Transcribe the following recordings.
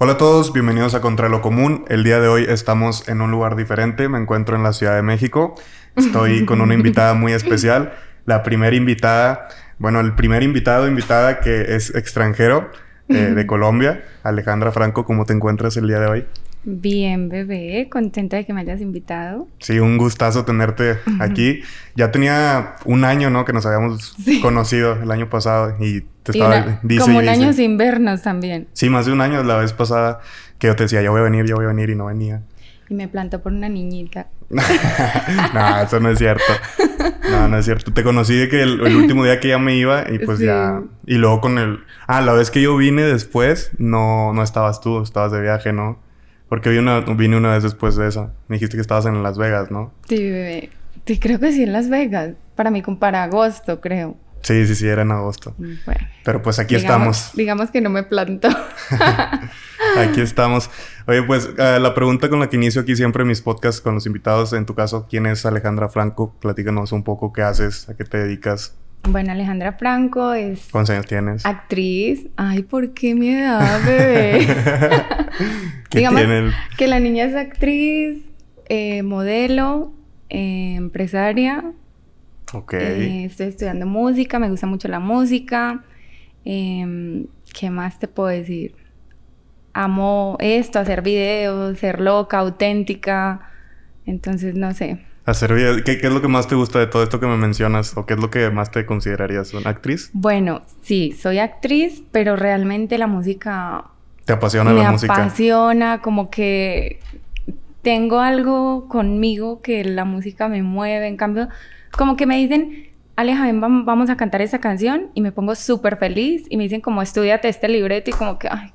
Hola a todos, bienvenidos a Contra lo Común. El día de hoy estamos en un lugar diferente, me encuentro en la Ciudad de México. Estoy con una invitada muy especial, la primera invitada, bueno, el primer invitado, invitada que es extranjero eh, de Colombia, Alejandra Franco, ¿cómo te encuentras el día de hoy? Bien, bebé, contenta de que me hayas invitado. Sí, un gustazo tenerte aquí. Ya tenía un año, ¿no? Que nos habíamos conocido el año pasado y te estaba... como un año sin vernos también. Sí, más de un año la vez pasada que yo te decía, yo voy a venir, yo voy a venir y no venía. Y me plantó por una niñita. no, eso no es cierto. No, no es cierto. Te conocí de que el, último día que ya me iba y pues ya... Y luego con el... Ah, la vez que yo vine después, no, no estabas tú, estabas de viaje, ¿no? Porque vine una, vine una vez después de esa. Me dijiste que estabas en Las Vegas, ¿no? Sí, bebé. Sí, creo que sí en Las Vegas. Para mí, para agosto, creo. Sí, sí, sí, era en agosto. Bueno. Pero pues aquí estamos. Digamos que no me planto. aquí estamos. Oye, pues eh, la pregunta con la que inicio aquí siempre mis podcasts con los invitados, en tu caso, ¿quién es Alejandra Franco? Platícanos un poco qué haces, a qué te dedicas. Bueno, Alejandra Franco es... ¿Cuántos años tienes? Actriz. Ay, ¿por qué mi edad, bebé? ¿Qué Digamos que la niña es actriz, eh, modelo, eh, empresaria. Ok. Eh, estoy estudiando música, me gusta mucho la música. Em, ¿Qué más te puedo decir? Amo esto, hacer videos, ser loca, auténtica. Entonces, no sé. Hacer videos. ¿Qué, es lo que más te gusta de todo esto que me mencionas? ¿O qué es lo que más te considerarías una actriz? Bueno, sí, soy actriz, pero realmente la música... ¿Te apasiona la música? Me apasiona, como que tengo algo conmigo que la música me mueve. En cambio, como que me dicen, Aleja, ven, vamos a cantar esa canción. Y me pongo súper feliz. Y me dicen como, estudiate este libreto. Y como que, ay,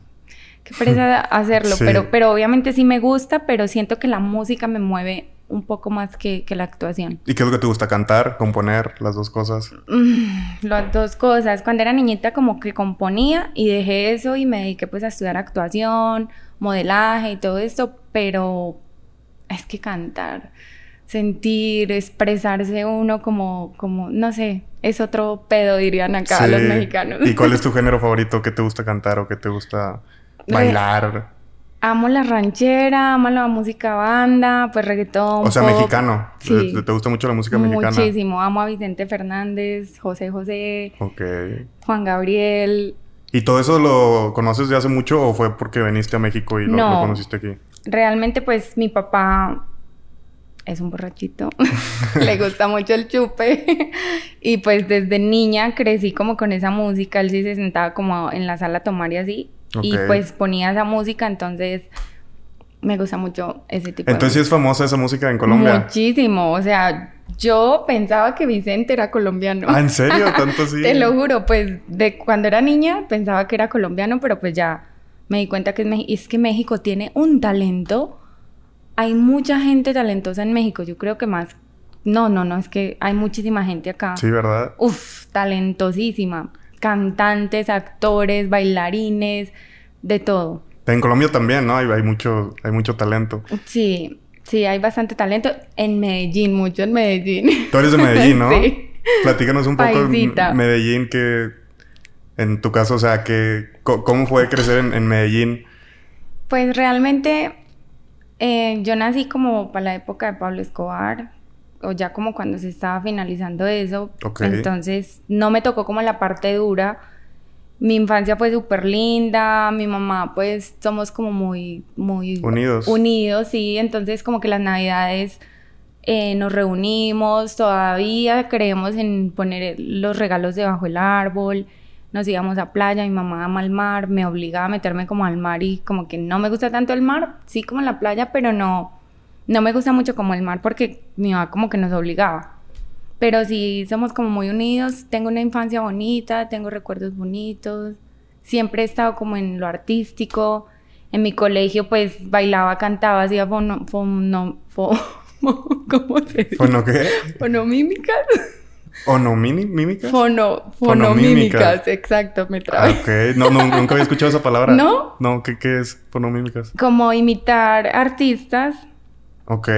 qué pereza hacerlo. Pero, pero obviamente sí me gusta, pero siento que la música me mueve un poco más que, la actuación. ¿Y qué es lo que te gusta cantar, componer, las dos cosas? Mm, las dos cosas. Cuando era niñita como que componía y dejé eso y me dediqué pues a estudiar actuación, modelaje y todo esto, pero es que cantar, sentir, expresarse uno como, como, no sé, es otro pedo dirían acá los mexicanos. ¿Y cuál es tu género favorito? ¿Qué te gusta cantar o qué te gusta bailar? Amo la ranchera, amo la música banda, pues reggaetón. O sea, mexicano. Sí. ¿Te, gusta mucho la música mexicana? Muchísimo. Amo a Vicente Fernández, José José. Ok. Juan Gabriel. ¿Y todo eso lo conoces de hace mucho o fue porque viniste a México y lo, lo conociste aquí? Realmente, pues mi papá es un borrachito. Le gusta mucho el chupe. y pues desde niña crecí como con esa música. Él sí se sentaba como en la sala a tomar y así. Y pues ponía esa música, entonces me gusta mucho ese tipo entonces, de es famosa esa música en Colombia? Muchísimo. O sea, yo pensaba que Vicente era colombiano. ¿Ah, en serio? ¿Tanto así? Te lo juro. Pues de cuando era niña pensaba que era colombiano, pero pues ya me di cuenta que es, es que México tiene un talento. Hay mucha gente talentosa en México. Yo creo que más no, no, no, es que hay muchísima gente acá. Sí, ¿verdad? Uf, talentosísima cantantes, actores, bailarines, de todo. En Colombia también, ¿no? Hay, hay, mucho, hay mucho talento. Sí, sí, hay bastante talento. En Medellín, mucho en Medellín. Tú eres de Medellín, ¿no? sí. Platícanos un poco de Medellín, que en tu caso, o sea, que ¿cómo fue crecer en, Medellín? Pues realmente eh, yo nací como para la época de Pablo Escobar, o ya como cuando se estaba finalizando eso. Entonces no me tocó como la parte dura. Mi infancia fue súper linda, mi mamá pues somos como muy, muy unidos. Unidos, sí. Entonces como que las navidades eh, nos reunimos, todavía creemos en poner los regalos debajo del árbol, nos íbamos a playa, mi mamá ama el mar, me obligaba a meterme como al mar y como que no me gusta tanto el mar, sí como la playa, pero no no me gusta mucho como el mar porque mi mamá como que nos obligaba. Pero sí somos como muy unidos. Tengo una infancia bonita, tengo recuerdos bonitos. Siempre he estado como en lo artístico. En mi colegio pues bailaba, cantaba, hacía fono... fono ¿Cómo se dice? ¿Fono qué? Fonomímicas. ¿Onomímicas? Fono, fonomímicas, exacto, me trae. Ah, ok, no, no, nunca había escuchado esa palabra. ¿No? No, ¿qué, qué es fonomímicas? Como imitar artistas Ok.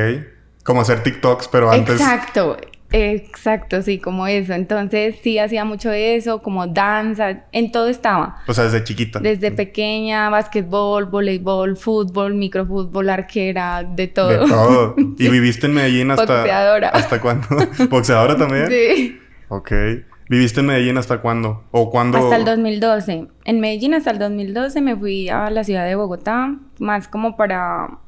Como hacer TikToks, pero antes. Exacto. Exacto, sí, como eso. Entonces sí hacía mucho de eso, como danza, en todo estaba. O sea, desde chiquita. Desde pequeña, básquetbol, voleibol, fútbol, microfútbol, arquera, de todo. De todo. ¿Y viviste en Medellín hasta... Boxeadora. ¿Hasta cuándo? ¿Boxeadora también? Sí. Ok. ¿Viviste en Medellín hasta cuándo? ¿O cuándo? Hasta el 2012. En Medellín hasta el 2012 me fui a la ciudad de Bogotá, más como para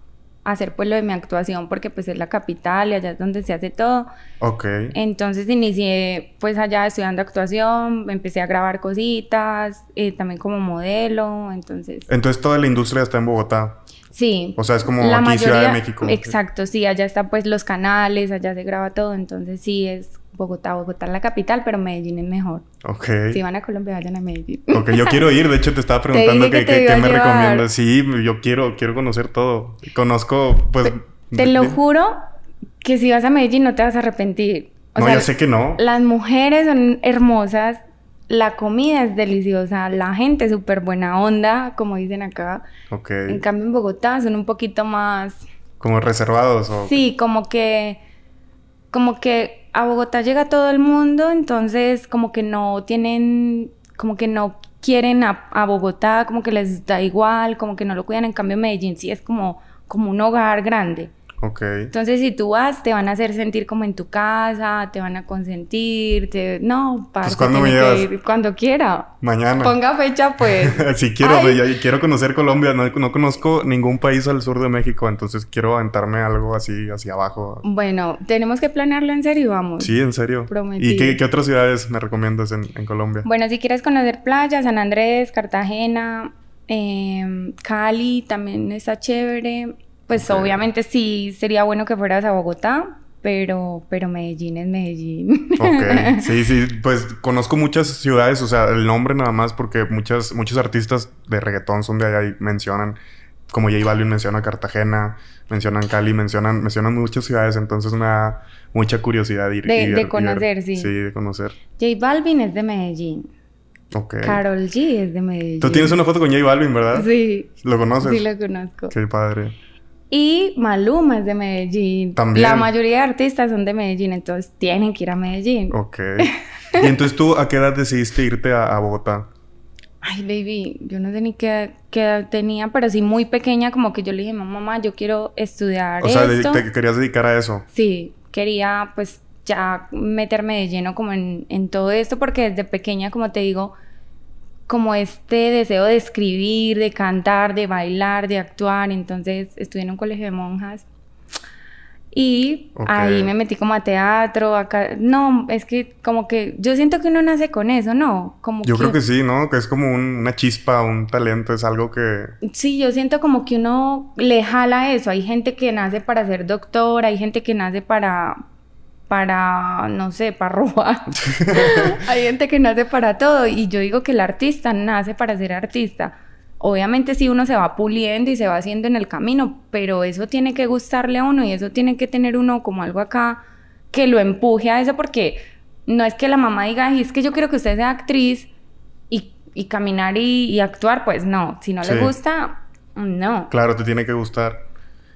hacer pues lo de mi actuación porque pues es la capital y allá es donde se hace todo. Ok. Entonces inicié pues allá estudiando actuación, empecé a grabar cositas, eh, también como modelo, entonces... Entonces toda la industria está en Bogotá. Sí. O sea, es como aquí Ciudad de México. Exacto, sí, allá están pues los canales, allá se graba todo, entonces sí es Bogotá, Bogotá es la capital, pero Medellín es mejor. Ok. Si van a Colombia, vayan a Medellín. Ok, yo quiero ir. De hecho, te estaba preguntando qué, me recomiendas. Sí, yo quiero, quiero conocer todo. Conozco, pues... Te, lo juro que si vas a Medellín no te vas a arrepentir. no, yo sé que no. Las mujeres son hermosas, la comida es deliciosa, la gente es súper buena onda, como dicen acá. Ok. En cambio, en Bogotá son un poquito más... ¿Como reservados o...? Sí, como que... Como que a Bogotá llega todo el mundo, entonces como que no tienen, como que no quieren a, Bogotá, como que les da igual, como que no lo cuidan. En cambio, Medellín sí es como, como un hogar grande. Ok. Entonces, si tú vas, te van a hacer sentir como en tu casa, te van a consentir, te... No, para pues, ¿cuándo me llevas? cuando quiera. Mañana. Ponga fecha, pues. sí, quiero, quiero conocer Colombia. No, no, conozco ningún país al sur de México, entonces quiero aventarme algo así, hacia abajo. Bueno, tenemos que planearlo en serio, vamos. Sí, en serio. Prometido. ¿Y qué, qué otras ciudades me recomiendas en, en, Colombia? Bueno, si quieres conocer playa, San Andrés, Cartagena, eh, Cali también está chévere. Pues obviamente sí sería bueno que fueras a Bogotá, pero, pero Medellín es Medellín. Ok, sí, sí, pues conozco muchas ciudades, o sea, el nombre nada más porque muchas, muchos artistas de reggaetón son de allá y mencionan, como J Balvin menciona Cartagena, mencionan Cali, mencionan, mencionan muchas ciudades, entonces me da mucha curiosidad ir. De, de conocer, sí. Sí, de conocer. J Balvin es de Medellín. Ok. Carol G es de Medellín. Tú tienes una foto con J Balvin, ¿verdad? Sí. ¿Lo conoces? Sí, lo conozco. Qué padre. Y Maluma es de Medellín. También. La mayoría de artistas son de Medellín, entonces tienen que ir a Medellín. Ok. ¿Y entonces tú a qué edad decidiste irte a, Bogotá? Ay, baby, yo no sé ni qué, edad tenía, pero sí muy pequeña, como que yo le dije, mamá, yo quiero estudiar. O sea, ¿te querías dedicar a eso? Sí, quería pues ya meterme de lleno como en, en todo esto, porque desde pequeña, como te digo, como este deseo de escribir, de cantar, de bailar, de actuar. Entonces estudié en un colegio de monjas. Y ahí me metí como a teatro, acá... No, es que como que yo siento que uno nace con eso, ¿no? Como yo creo que sí, ¿no? Que es como una chispa, un talento, es algo que... Sí, yo siento como que uno le jala eso. Hay gente que nace para ser doctor, hay gente que nace para, para, no sé, para robar. Hay gente que nace para todo y yo digo que el artista nace para ser artista. Obviamente sí uno se va puliendo y se va haciendo en el camino, pero eso tiene que gustarle a uno y eso tiene que tener uno como algo acá que lo empuje a eso porque no es que la mamá diga, es que yo quiero que usted sea actriz y, caminar y, actuar, pues no, si no le gusta, no. Claro, te tiene que gustar.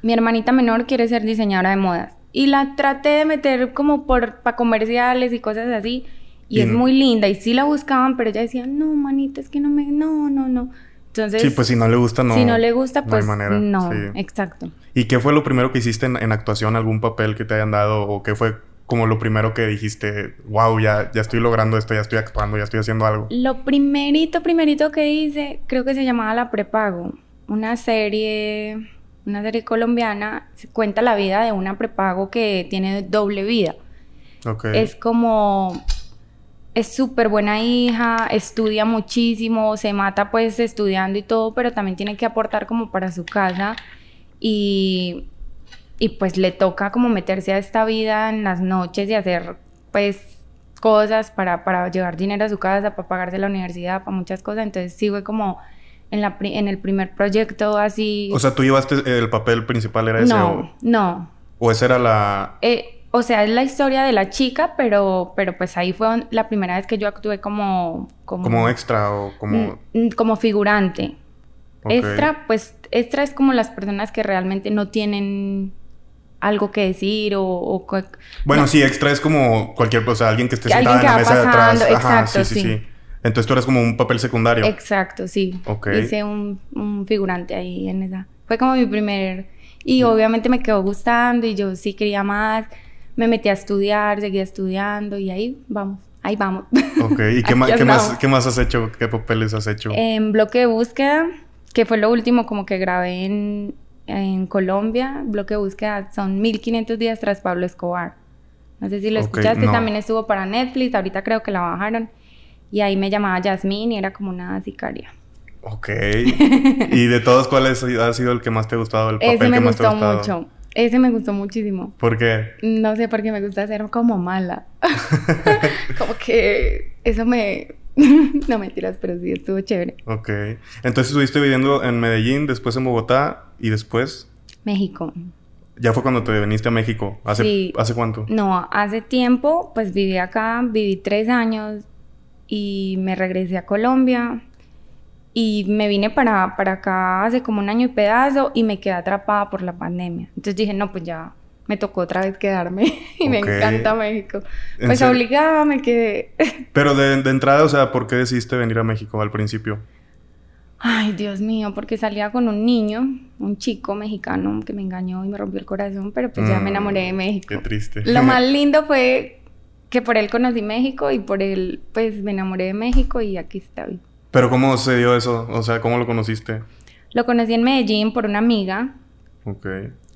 Mi hermanita menor quiere ser diseñadora de modas y la traté de meter como por para comerciales y cosas así. Y, es muy linda. Y sí la buscaban, pero ella decía, no, manita, es que no me... No, no, no. Entonces... Sí, pues si no le gusta, no... Si no le gusta, pues no. Manera. no exacto. ¿Y qué fue lo primero que hiciste en, actuación? ¿Algún papel que te hayan dado? ¿O qué fue como lo primero que dijiste, wow, ya, ya estoy logrando esto, ya estoy actuando, ya estoy haciendo algo? Lo primerito, primerito que hice, creo que se llamaba La Prepago. Una serie una serie colombiana, cuenta la vida de una prepago que tiene doble vida. Es como, es súper buena hija, estudia muchísimo, se mata pues estudiando y todo, pero también tiene que aportar como para su casa y, y pues le toca como meterse a esta vida en las noches y hacer pues cosas para, para llevar dinero a su casa, para pagarse la universidad, para muchas cosas. Entonces sí fue como en, la, en el primer proyecto así. O sea, tú llevaste el papel principal, ¿era ese? No, o... no. ¿O esa era la...? Eh, o sea, es la historia de la chica, pero, pero pues ahí fue la primera vez que yo actué como... Como, extra o como... Como figurante. Extra, pues extra es como las personas que realmente no tienen algo que decir o... o Bueno, no, sí, extra es como cualquier cosa, alguien que esté sentada en la mesa de atrás. pasando, Ajá, exacto, sí, sí, sí. sí. Entonces tú eres como un papel secundario. Exacto, sí. Ok. Hice un, un figurante ahí en esa. Fue como mi primer... Y obviamente me quedó gustando y yo sí quería más. Me metí a estudiar, seguía estudiando y ahí vamos, ahí vamos. Ok, ¿y qué, más, qué, más, qué más has hecho? ¿Qué papeles has hecho? En bloque de búsqueda, que fue lo último como que grabé en, en Colombia, bloque de búsqueda son 1500 días tras Pablo Escobar. No sé si lo Ok, escuchaste, no. también estuvo para Netflix, ahorita creo que la bajaron. Y ahí me llamaba Yasmín y era como una sicaria. Ok. ¿Y de todos cuáles ha sido el que más te ha gustado? El papel Ese me que más te ha gustó gustado? mucho. Ese me gustó muchísimo. ¿Por qué? No sé por qué me gusta ser como mala. como que eso me... no mentiras, pero sí estuvo chévere. Ok. Entonces estuviste viviendo en Medellín, después en Bogotá y después... México. Ya fue cuando te viniste a México. ¿Hace, Sí. ¿hace cuánto? No, hace tiempo, pues viví acá, viví tres años y me regresé a Colombia y me vine para, para acá hace como un año y pedazo y me quedé atrapada por la pandemia. Entonces dije, no, pues ya me tocó otra vez quedarme y me encanta México. ¿En Pues obligada me quedé. Pero de, de entrada, o sea, ¿por qué decidiste venir a México al principio? Ay, Dios mío, porque salía con un niño, un chico mexicano que me engañó y me rompió el corazón, pero pues ya me Mm, enamoré de México. Qué triste. Lo más lindo fue que por él conocí México y por él pues me enamoré de México y aquí estoy. Pero ¿cómo se dio eso? O sea, ¿cómo lo conociste? Lo conocí en Medellín por una amiga Ok.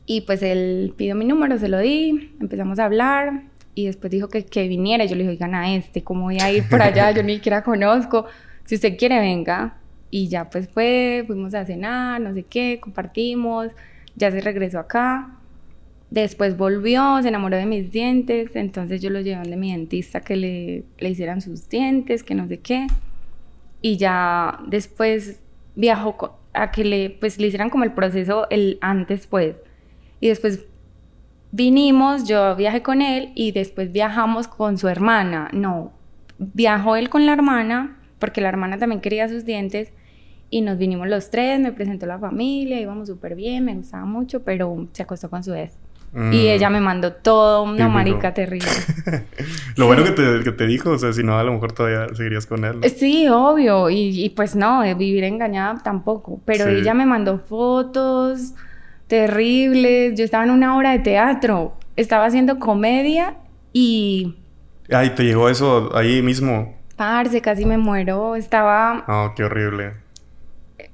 y pues él pidió mi número, se lo di, empezamos a hablar y después dijo que, que viniera. Yo le dije, oigan a este, ¿cómo voy a ir por allá? Yo ni siquiera conozco. Si usted quiere, venga. Y ya pues fue, fuimos a cenar, no sé qué, compartimos, ya se regresó acá. Después volvió, se enamoró de mis dientes, entonces yo lo llevé donde mi dentista que le, le hicieran sus dientes, que no sé qué. Y ya después viajó a que le, pues, le hicieran como el proceso el antes, pues. Y después vinimos, yo viajé con él y después viajamos con su hermana. No, viajó él con la hermana, porque la hermana también quería sus dientes. Y nos vinimos los tres, me presentó la familia, íbamos súper bien, me gustaba mucho, pero se acostó con su ex. Y Mm. ella me mandó todo, una Típico. marica terrible. Lo bueno que te, que te dijo, o sea, si no, a lo mejor todavía seguirías con él. Sí, obvio. Y, y pues no, de vivir engañada tampoco. Pero Sí. ella me mandó fotos terribles. Yo estaba en una obra de teatro. Estaba haciendo comedia y... Ay, te llegó eso ahí mismo. Parce, casi me muero. Estaba... Oh, qué horrible.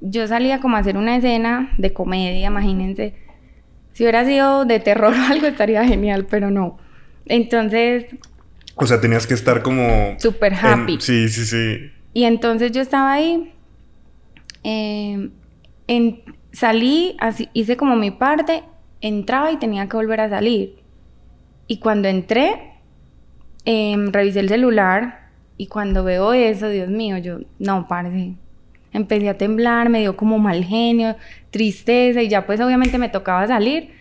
Yo salía como a hacer una escena de comedia, imagínense. Si hubiera sido de terror o algo estaría genial, pero no. Entonces, O sea, tenías que estar como... súper en- happy. Sí, sí, sí. Y entonces yo estaba ahí, eh, en- salí, así, hice como mi parte, entraba y tenía que volver a salir. Y cuando entré, em, revisé el celular y cuando veo eso, Dios mío, yo, no, parce. Empecé a temblar, me dio como mal genio, tristeza y ya pues obviamente me tocaba salir.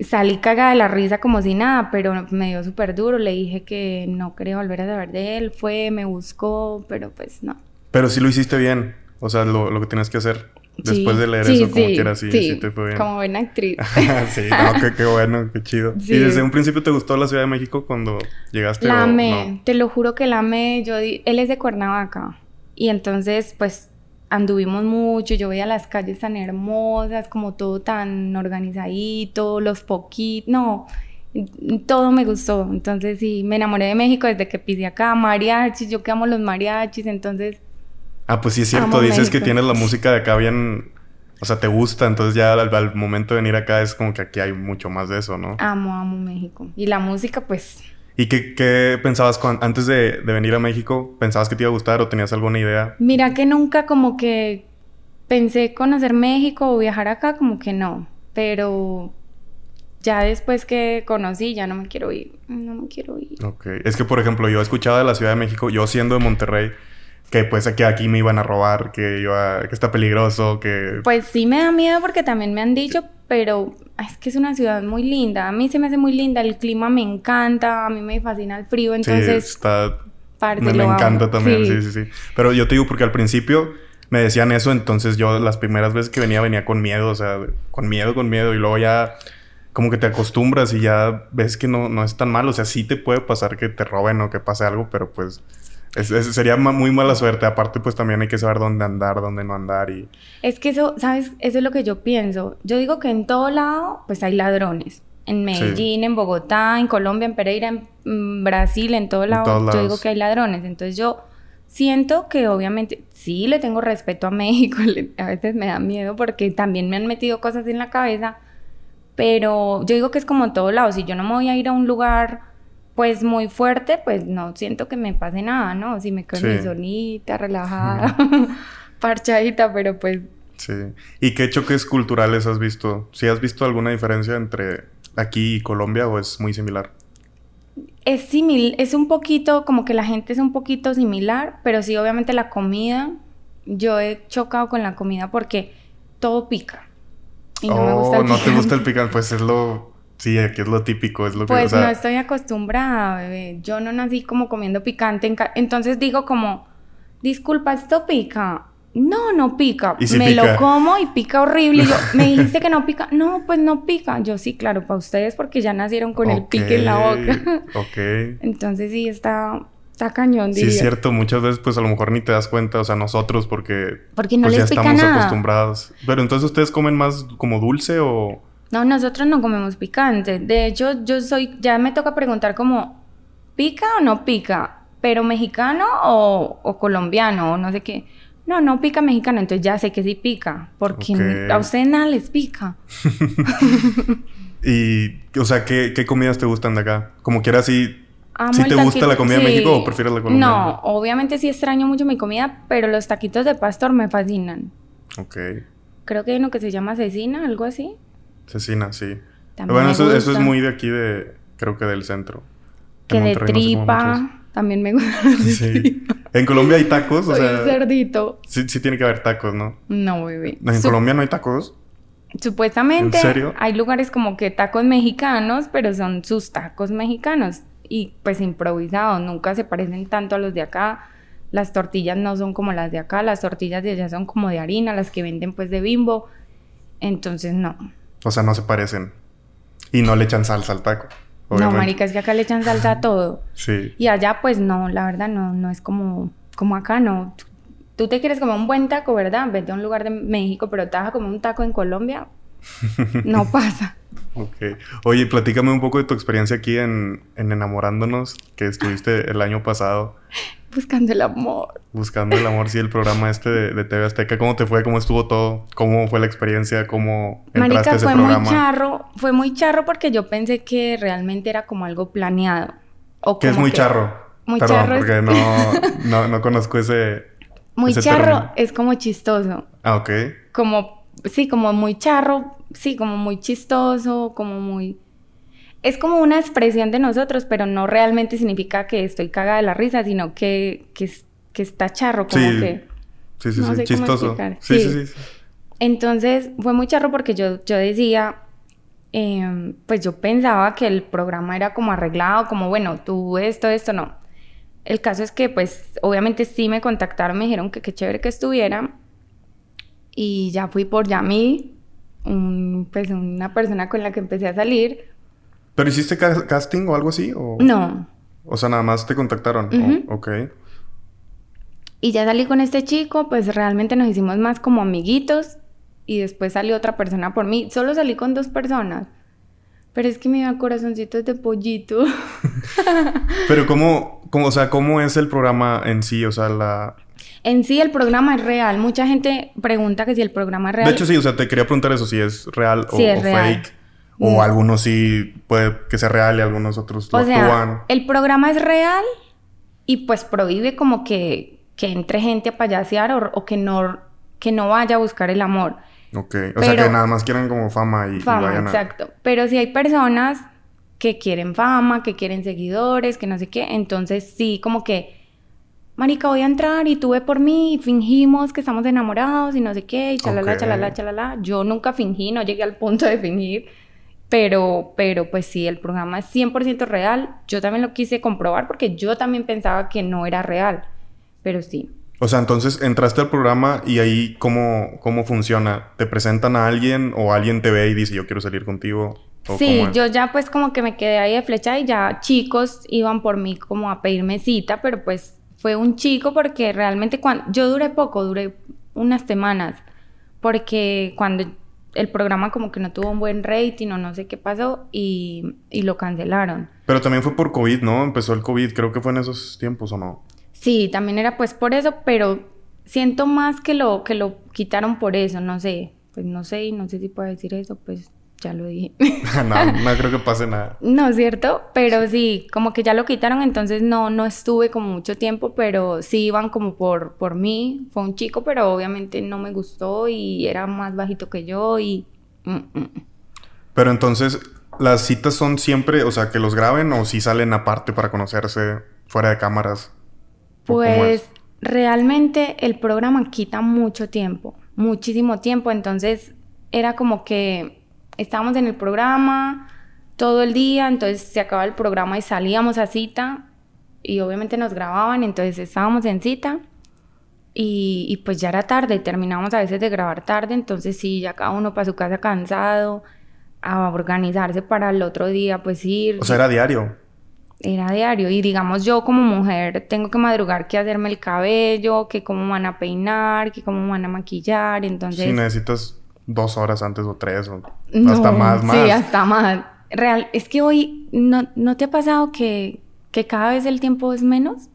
Salí cagada de la risa como si nada, pero me dio súper duro. Le dije que no quería volver a saber de él. Fue, me buscó, pero pues no. Pero sí lo hiciste bien. O sea, lo, lo que tenías que hacer. Después Sí, de leer sí, eso, como sí, quieras, sí, sí, te fue bien. Como buena actriz. sí, no, qué, qué bueno, qué chido. Sí. ¿Y desde un principio te gustó la Ciudad de México cuando llegaste La amé, no? te lo juro que la amé. Yo di- él es de Cuernavaca. Y entonces, pues, anduvimos mucho. Yo veía las calles tan hermosas, como todo tan organizadito, los poquitos. No, todo me gustó. Entonces, sí, me enamoré de México desde que pisé acá. Mariachis, yo que amo los mariachis. Entonces, Ah, pues sí es cierto. Dices que tienes la música de acá bien... O sea, te gusta. Entonces ya al, al momento de venir acá es como que aquí hay mucho más de eso, ¿no? amo, amo México. Y la música, pues, ¿Y qué, qué pensabas antes de, de venir a México? ¿Pensabas que te iba a gustar o tenías alguna idea? Mira que nunca como que pensé conocer México o viajar acá, como que no. Pero ya después que conocí, ya no me quiero ir. No me quiero ir. Ok. Es que, por ejemplo, yo escuchaba de la Ciudad de México, yo siendo de Monterrey, que pues que aquí me iban a robar, que iba, que está peligroso, que... Pues sí me da miedo porque también me han dicho, pero es que es una ciudad muy linda. A mí se me hace muy linda, el clima me encanta, a mí me fascina el frío, sí, entonces, está... parce, Me, me amo. encanta también, sí. sí, sí, Pero yo te digo porque al principio me decían eso, entonces yo las primeras veces que venía venía con miedo, o sea, con miedo, con miedo, y luego ya como que te acostumbras y ya ves que no, no es tan mal. O sea, sí te puede pasar que te roben o que pase algo, pero pues sería muy mala suerte. Aparte, pues también hay que saber dónde andar, dónde no andar y... Es que eso, ¿sabes? Eso es lo que yo pienso. Yo digo que en todo lado, pues hay ladrones. En Medellín, en Bogotá, en Colombia, en Pereira, en mm, Brasil, en todo lado. yo digo que hay ladrones. Entonces yo siento que obviamente sí le tengo respeto a México. a veces me da miedo porque también me han metido cosas en la cabeza. Pero yo digo que es como en todo lado. Si yo no me voy a ir a un lugar pues muy fuerte, pues no siento que me pase nada, ¿no? Si me quedo solita, relajada, parchadita, pero pues... Sí. ¿Y qué choques culturales has visto? ¿Si has visto alguna diferencia entre aquí y Colombia o es muy similar? Es similar, es un poquito, como que la gente es un poquito similar, pero sí, obviamente la comida, yo he chocado con la comida porque todo pica. Y no me gusta el oh, no te gusta el picante, pues es lo Sí, aquí es lo típico, es lo que... Pues no estoy acostumbrada, bebé. Yo no nací como comiendo picante. Entonces digo como, disculpa, ¿esto pica? No, no pica. me lo como y pica horrible. yo, me dijiste que no pica. No, pues no pica. Yo sí, claro, para ustedes porque ya nacieron con el pique en la boca. ok. Entonces sí, está, está cañón, diría. Sí, es cierto. Muchas veces pues a lo mejor ni te das cuenta, o sea, nosotros porque... Porque no pues, les ya estamos acostumbrados. Pero entonces ustedes comen más como dulce o... No, nosotros no comemos picante. De hecho, yo soy, ya me toca preguntar como, ¿pica o no pica? ¿Pero mexicano o, colombiano o no sé qué? No, no pica mexicano, entonces ya sé que sí pica, porque a usted nada les pica. y, o sea, ¿qué, comidas te gustan de acá? Como quieras, si ¿Sí te gusta la comida de México o prefieres la colombiana? No, obviamente sí extraño mucho mi comida, pero los taquitos de pastor me fascinan. Ok. Creo que hay uno que se llama cecina, algo así. Cecina, sí. bueno, eso, eso, es muy de aquí de, creo que del centro. Que de tripa, también me gusta. Sí. En Colombia hay tacos, o sea. cerdito. Sí, sí tiene que haber tacos, ¿no? No, bien. ¿En Colombia no hay tacos? Supuestamente. ¿En serio? Hay lugares como que tacos mexicanos, pero son sus tacos mexicanos. Y pues improvisados, nunca se parecen tanto a los de acá. Las tortillas no son como las de acá, las tortillas de allá son como de harina, las que venden pues de bimbo. Entonces no. O sea, no se parecen. Y no le echan salsa al taco. No, marica, es que acá le echan salsa a todo. Sí. Y allá, pues no, la verdad, no, no es como, como acá, no. Tú te quieres comer un buen taco, ¿verdad? Vete a un lugar de México, pero te vas a comer un taco en Colombia. no pasa. Ok. Oye, platícame un poco de tu experiencia aquí en, en Enamorándonos, que estuviste el año pasado. Buscando el amor. Buscando el amor, sí, el programa este de, de, TV Azteca. ¿Cómo te fue? ¿Cómo estuvo todo? ¿Cómo fue la experiencia? ¿Cómo entraste Marica, a ese fue muy charro. Fue muy charro porque yo pensé que realmente era como algo planeado. O ¿Qué es muy charro? Muy Perdón, charro porque no, no, conozco ese Muy charro es como chistoso. Ah, ok. Como, sí, como muy charro. Sí, como muy chistoso, como muy es como una expresión de nosotros, pero no realmente significa que estoy cagada de la risa, sino que, que, que está charro, como que... Sí, sí, sí, chistoso. Sí, sí, sí, Entonces fue muy charro porque yo, yo decía, em, pues yo pensaba que el programa era como arreglado, como bueno, tú esto, esto, no. El caso es que pues obviamente sí me contactaron, me dijeron que qué chévere que estuviera y ya fui por Yami, un, pues una persona con la que empecé a salir ¿Pero hiciste casting o algo así? O... No. O sea, nada más te contactaron. ok. Y ya salí con este chico, pues realmente nos hicimos más como amiguitos. Y después salió otra persona por mí. Solo salí con dos personas. Pero es que me da corazoncitos de pollito. Pero cómo, cómo, o sea, ¿cómo es el programa en sí? O sea, la... En sí el programa es real. Mucha gente pregunta que si el programa es real. De hecho, sí, o sea, te quería preguntar eso, si es real o, es fake. O mm. algunos sí puede que sea real y algunos otros lo o sea, El programa es real y pues prohíbe como que, que entre gente a payasear o, que, no, que no vaya a buscar el amor. Ok, o sea que nada más quieren como fama y, fama, exacto. Pero si hay personas que quieren fama, que quieren seguidores, que no sé qué, entonces sí, como que, marica, voy a entrar y tú ve por mí y fingimos que estamos enamorados y no sé qué, y chalala, chalala, chalala. Yo nunca fingí, no llegué al punto de fingir. Pero, pero pues sí, el programa es 100% real. Yo también lo quise comprobar porque yo también pensaba que no era real. Pero sí. O sea, entonces entraste al programa y ahí cómo, cómo funciona. ¿Te presentan a alguien o alguien te ve y dice yo quiero salir contigo? Sí, yo ya pues como que me quedé ahí de flecha y ya chicos iban por mí como a pedirme cita, pero pues fue un chico porque realmente cuando yo duré poco, duré unas semanas, porque cuando el programa como que no tuvo un buen rating o no sé qué pasó y, y lo cancelaron. Pero también fue por COVID, ¿no? Empezó el COVID, creo que fue en esos tiempos o no. Sí, también era pues por eso, pero siento más que lo que lo quitaron por eso, no sé, pues no sé y no sé si puedo decir eso, pues ya lo dije. no, no creo que pase nada. No, ¿cierto? Pero sí, como que ya lo quitaron, entonces no, no estuve como mucho tiempo, pero sí iban como por, por mí. Fue un chico, pero obviamente no me gustó y era más bajito que yo y... Mm, mm. Pero entonces, ¿las citas son siempre, o sea, que los graben o si salen aparte para conocerse fuera de cámaras? Pues realmente el programa quita mucho tiempo, muchísimo tiempo, entonces era como que estábamos en el programa todo el día, entonces se acaba el programa y salíamos a cita y obviamente nos grababan, entonces estábamos en cita y, pues ya era tarde, terminamos a veces de grabar tarde, entonces sí, ya cada uno para su casa cansado, a organizarse para el otro día, pues ir. O sea, era diario. Era diario y digamos yo como mujer tengo que madrugar que hacerme el cabello, que cómo van a peinar, que cómo van a maquillar, entonces... Sí, necesitas dos horas antes o tres o hasta más, más. Sí, hasta más. Real, es que hoy, ¿no, ¿no te ha pasado que, que cada vez el tiempo es menos?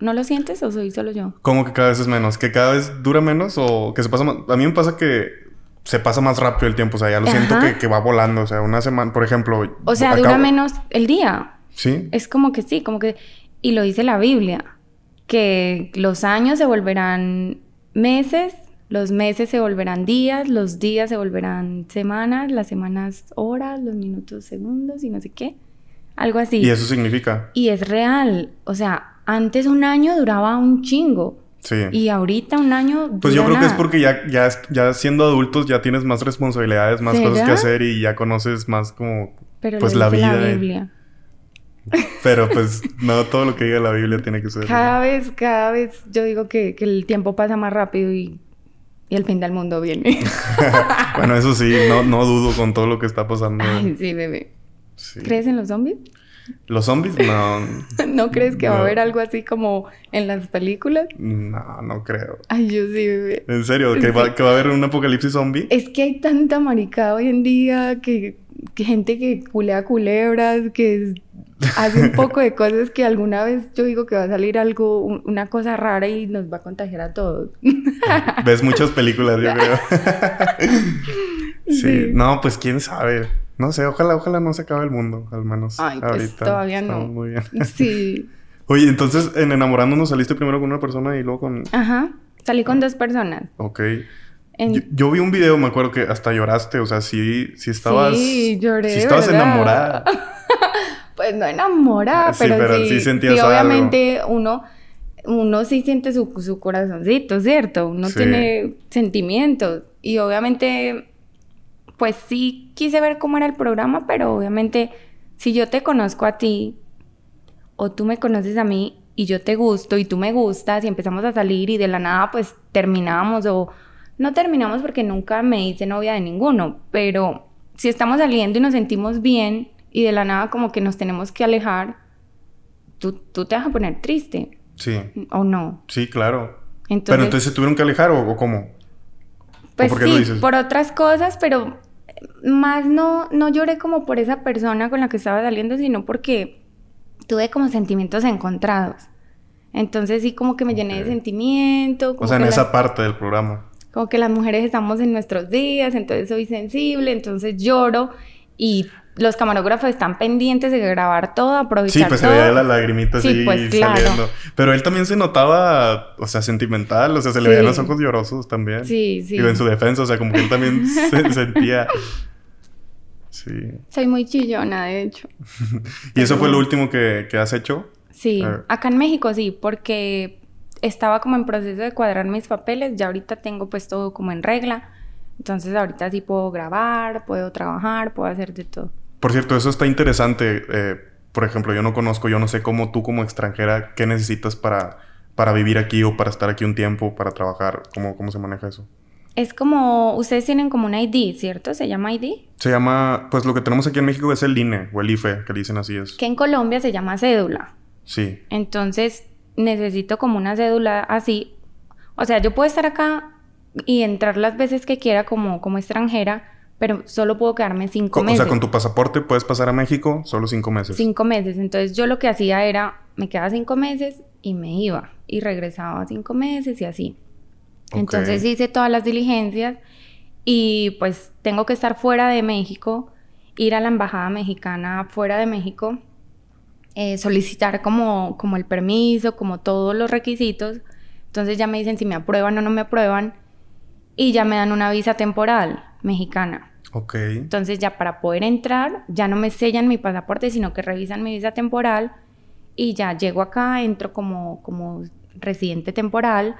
¿No lo sientes o soy solo yo? ¿Cómo que cada vez es menos? ¿Que cada vez dura menos o que se pasa más? A mí me pasa que se pasa más rápido el tiempo. O sea, ya lo siento que, que, va volando. O sea, una semana, por ejemplo... O sea, dura menos el día. Sí. Es como que sí, como que... Y lo dice la Biblia. Que los años se volverán meses los meses se volverán días, los días se volverán semanas, las semanas horas, los minutos segundos y no sé qué. Algo así. ¿Y eso significa? Y es real. O sea, antes un año duraba un chingo. Sí. Y ahorita un año. Dura pues yo creo que es porque ya, ya, ya siendo adultos ya tienes más responsabilidades, más cosas que hacer y ya conoces más como. Pero pues la vida. La Biblia. Pero pues no todo lo que diga la Biblia tiene que ser. Cada vez, cada vez yo digo que, que el tiempo pasa más rápido y y el fin del mundo viene. bueno, eso sí, no, no dudo con todo lo que está pasando. Ay, sí, bebé. ¿Crees en los zombies? ¿Los zombies? No. ¿No crees que va a haber algo así como en las películas? No, no creo. Ay, yo sí, bebé. ¿En serio? ¿Que, Va, ¿Que va a haber un apocalipsis zombie? Es que hay tanta maricada hoy en día que, que gente que culea culebras, que hace un poco de cosas que alguna vez yo digo que va a salir algo, una cosa rara y nos va a contagiar a todos. Ves muchas películas, yo creo. sí. no, pues quién sabe. No sé, ojalá, ojalá no se acabe el mundo, al menos. Ay, pues ahorita. todavía no. Muy bien. Sí. Oye, entonces en enamorándonos saliste primero con una persona y luego con. Ajá. Salí con dos personas. Ok. Yo, vi un video, me acuerdo que hasta lloraste, o sea, sí, sí estabas. Sí, lloré. Sí estabas enamorada. pues no enamorada, pero, sí, sí, obviamente uno uno sí siente su, su corazoncito, ¿cierto? Uno tiene sentimientos y obviamente pues sí quise ver cómo era el programa, pero obviamente si yo te conozco a ti o tú me conoces a mí y yo te gusto y tú me gustas y empezamos a salir y de la nada pues terminamos o no terminamos porque nunca me hice novia de ninguno, pero si estamos saliendo y nos sentimos bien y de la nada como que nos tenemos que alejar, tú, tú te vas a poner triste. Sí. ¿O no? Sí, claro. pero entonces se tuvieron que alejar o, cómo? Pues sí, por otras cosas, pero más no, no lloré como por esa persona con la que estaba saliendo, sino porque tuve como sentimientos encontrados. Entonces sí como que me llené de sentimiento. o sea, en esa parte del programa. Como que las mujeres estamos en nuestros días, entonces soy sensible, entonces lloro y los camarógrafos están pendientes de grabar todo, aprovechar Sí, pues se veía la lagrimita así pues, saliendo. Pero él también se notaba, o sea, sentimental, o sea, se le veían los ojos llorosos también. Sí, sí. Y en su defensa, o sea, como que él también se sentía... Sí. Soy muy chillona, de hecho. ¿Y eso fue lo último que, que has hecho? Sí, acá en México sí, porque estaba como en proceso de cuadrar mis papeles, ya ahorita tengo pues todo como en regla. Entonces ahorita sí puedo grabar, puedo trabajar, puedo hacer de todo. Por cierto, eso está interesante. Eh, por ejemplo, yo no conozco, yo no sé cómo tú como extranjera, ¿qué necesitas para, para vivir aquí o para estar aquí un tiempo, para trabajar? ¿Cómo, cómo se maneja eso? Es como, ustedes tienen como un ID, ¿cierto? ¿Se llama ID? Se llama, pues lo que tenemos aquí en México es el INE o el IFE, que le dicen así es. Que en Colombia se llama cédula. Sí. Entonces, necesito como una cédula así. O sea, yo puedo estar acá y entrar las veces que quiera como, como extranjera, pero solo puedo quedarme cinco Co- meses. O sea, con tu pasaporte puedes pasar a México solo cinco meses. Cinco meses. Entonces, yo lo que hacía era, me quedaba cinco meses y me iba. Y regresaba cinco meses y así. Entonces hice todas las diligencias y pues tengo que estar fuera de México, ir a la embajada mexicana fuera de México, eh, solicitar como, como el permiso, como todos los requisitos. Entonces ya me dicen si me aprueban o no me aprueban y ya me dan una visa temporal mexicana. Ok. Entonces ya para poder entrar, ya no me sellan mi pasaporte, sino que revisan mi visa temporal y ya llego acá, entro como, como residente temporal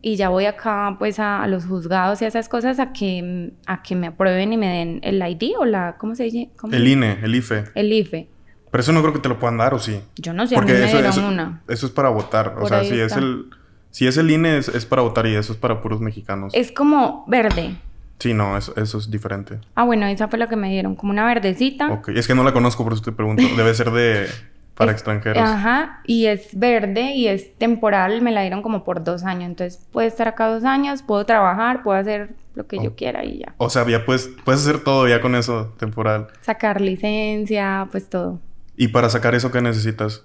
y ya voy acá pues a, a los juzgados y a esas cosas a que, a que me aprueben y me den el ID o la, ¿cómo se dice? ¿Cómo? El INE, el IFE. El IFE. Pero eso no creo que te lo puedan dar, ¿o sí? Yo no sé, a mí me eso, dieron eso- una. eso es para votar. O sea, si es el... Si es el INE, es, es para votar y eso es para puros mexicanos. Es como verde. Sí, no, eso, eso es diferente. Ah, bueno, esa fue la que me dieron, como una verdecita. Ok. Es que no la conozco, por eso te pregunto. Debe ser de... Para Es- extranjeros. Ajá, y es verde y es temporal, me la dieron como por dos años. Entonces, puedo estar acá dos años, puedo trabajar, puedo hacer lo que Oh. yo quiera y ya. O sea, ya puedes, puedes hacer todo ya con eso temporal. Sacar licencia, pues todo. ¿Y para sacar eso qué necesitas?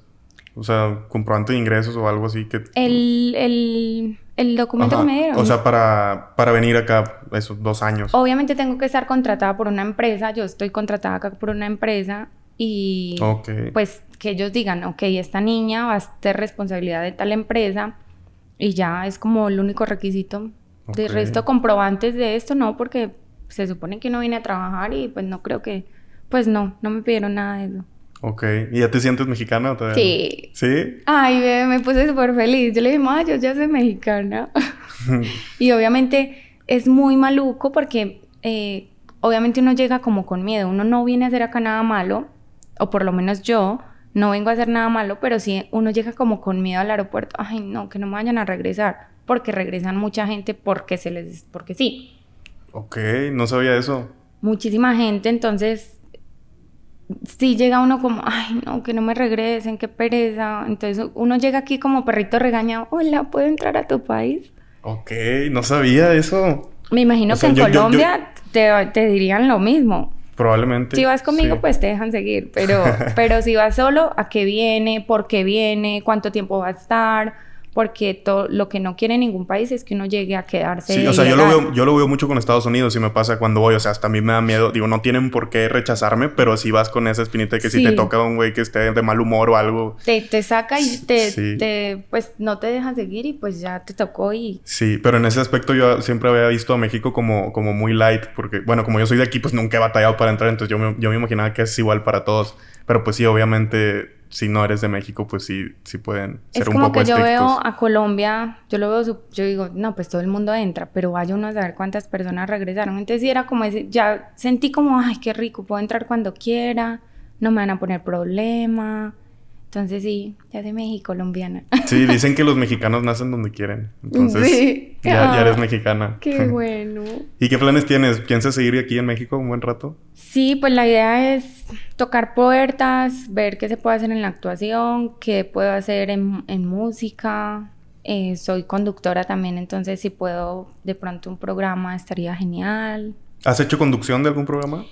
O sea, comprobante de ingresos o algo así que... El, el, el documento Ajá. que me dieron. O sea, para, para venir acá esos dos años. Obviamente tengo que estar contratada por una empresa. Yo estoy contratada acá por una empresa y Ok. pues que ellos digan, ok, esta niña va a ser responsabilidad de tal empresa y ya es como el único requisito. De resto, comprobantes de esto no, porque se supone que uno viene a trabajar y pues no creo que, pues no, no me pidieron nada de eso. Ok. ¿Y ya te sientes mexicana? o todavía? Sí. ¿Sí? Ay, bebé, me puse súper feliz. Yo le dije, ma, yo ya soy mexicana. y obviamente es muy maluco porque eh, obviamente uno llega como con miedo. Uno no viene a hacer acá nada malo, o por lo menos yo no vengo a hacer nada malo, pero sí uno llega como con miedo al aeropuerto. Ay, no, que no me vayan a regresar. Porque regresan mucha gente porque se les... porque sí. ok, no sabía eso. Muchísima gente, entonces... Sí llega uno como, ay, no, que no me regresen, qué pereza. Entonces uno llega aquí como perrito regañado, hola, ¿puedo entrar a tu país? Ok, no sabía eso. Me imagino O sea, que en yo- yo- yo- Colombia Te, te dirían lo mismo. Probablemente. Si vas conmigo, sí. pues te dejan seguir, pero, pero si vas solo, ¿a qué viene? ¿Por qué viene? ¿Cuánto tiempo va a estar? Porque to- lo que no quiere ningún país es que uno llegue a quedarse. Sí, o sea, yo lo, veo, yo lo veo mucho con Estados Unidos y me pasa cuando voy. O sea, hasta a mí me da miedo. Digo, no tienen por qué rechazarme, pero si vas con esa espinita de que si Sí. te toca un güey que esté de mal humor o algo. Te, te saca y te, Sí. te, pues no te deja seguir y pues ya te tocó y Sí, pero en ese aspecto yo siempre había visto a México como, como muy light, porque, bueno, como yo soy de aquí, pues nunca he batallado para entrar, entonces yo me, yo me imaginaba que es igual para todos. Pero pues sí, obviamente, si no eres de México, pues sí, sí pueden ser es un como poco que yo veo a Colombia, yo lo veo, yo digo, no, pues todo el mundo entra, pero vaya uno a saber cuántas personas regresaron. Entonces sí era como ese, ya sentí como, ay, qué rico, puedo entrar cuando quiera, no me van a poner problema. Entonces sí, ya soy México colombiana. Sí, dicen que los mexicanos nacen donde quieren. Entonces, Sí. ya, ya eres Ah, mexicana. Qué bueno. ¿Y qué planes tienes? ¿Piensas seguir aquí en México un buen rato? Sí, pues la idea es tocar puertas, ver qué se puede hacer en la actuación, qué puedo hacer en, en música. Eh, soy conductora también, entonces si puedo de pronto un programa estaría genial. ¿Has hecho conducción de algún programa?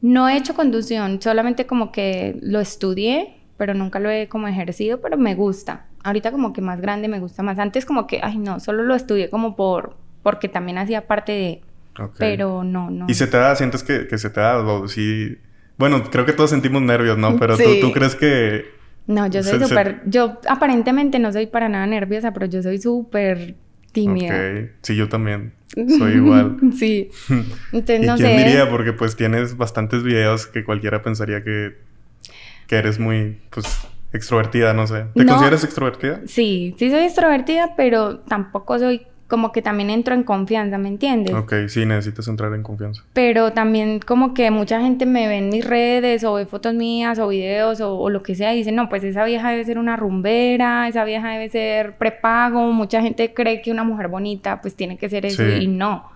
No he hecho conducción, solamente como que lo estudié, pero nunca lo he como ejercido, pero me gusta. Ahorita como que más grande me gusta más. Antes como que, ay no, solo lo estudié como por, porque también hacía parte de, Ok. pero no, no. ¿Y se te da? ¿Sientes que, que se te da? O sí... Bueno, creo que todos sentimos nervios, ¿no? Pero tú, Sí. tú crees que... No, yo soy se- súper, yo aparentemente no soy para nada nerviosa, pero yo soy súper tímida. Ok, sí, yo también. Soy igual. sí. Entonces ¿Y no quién sé. diría? Porque pues tienes bastantes videos que cualquiera pensaría que, que eres muy, pues, extrovertida, no sé. ¿Te No. consideras extrovertida? Sí, sí soy extrovertida, pero tampoco soy como que también entro en confianza, ¿me entiendes? Ok, sí, necesitas entrar en confianza. Pero también como que mucha gente me ve en mis redes o ve fotos mías o videos o, o lo que sea y dice, no, pues esa vieja debe ser una rumbera, esa vieja debe ser prepago, mucha gente cree que una mujer bonita pues tiene que ser eso Sí. y no.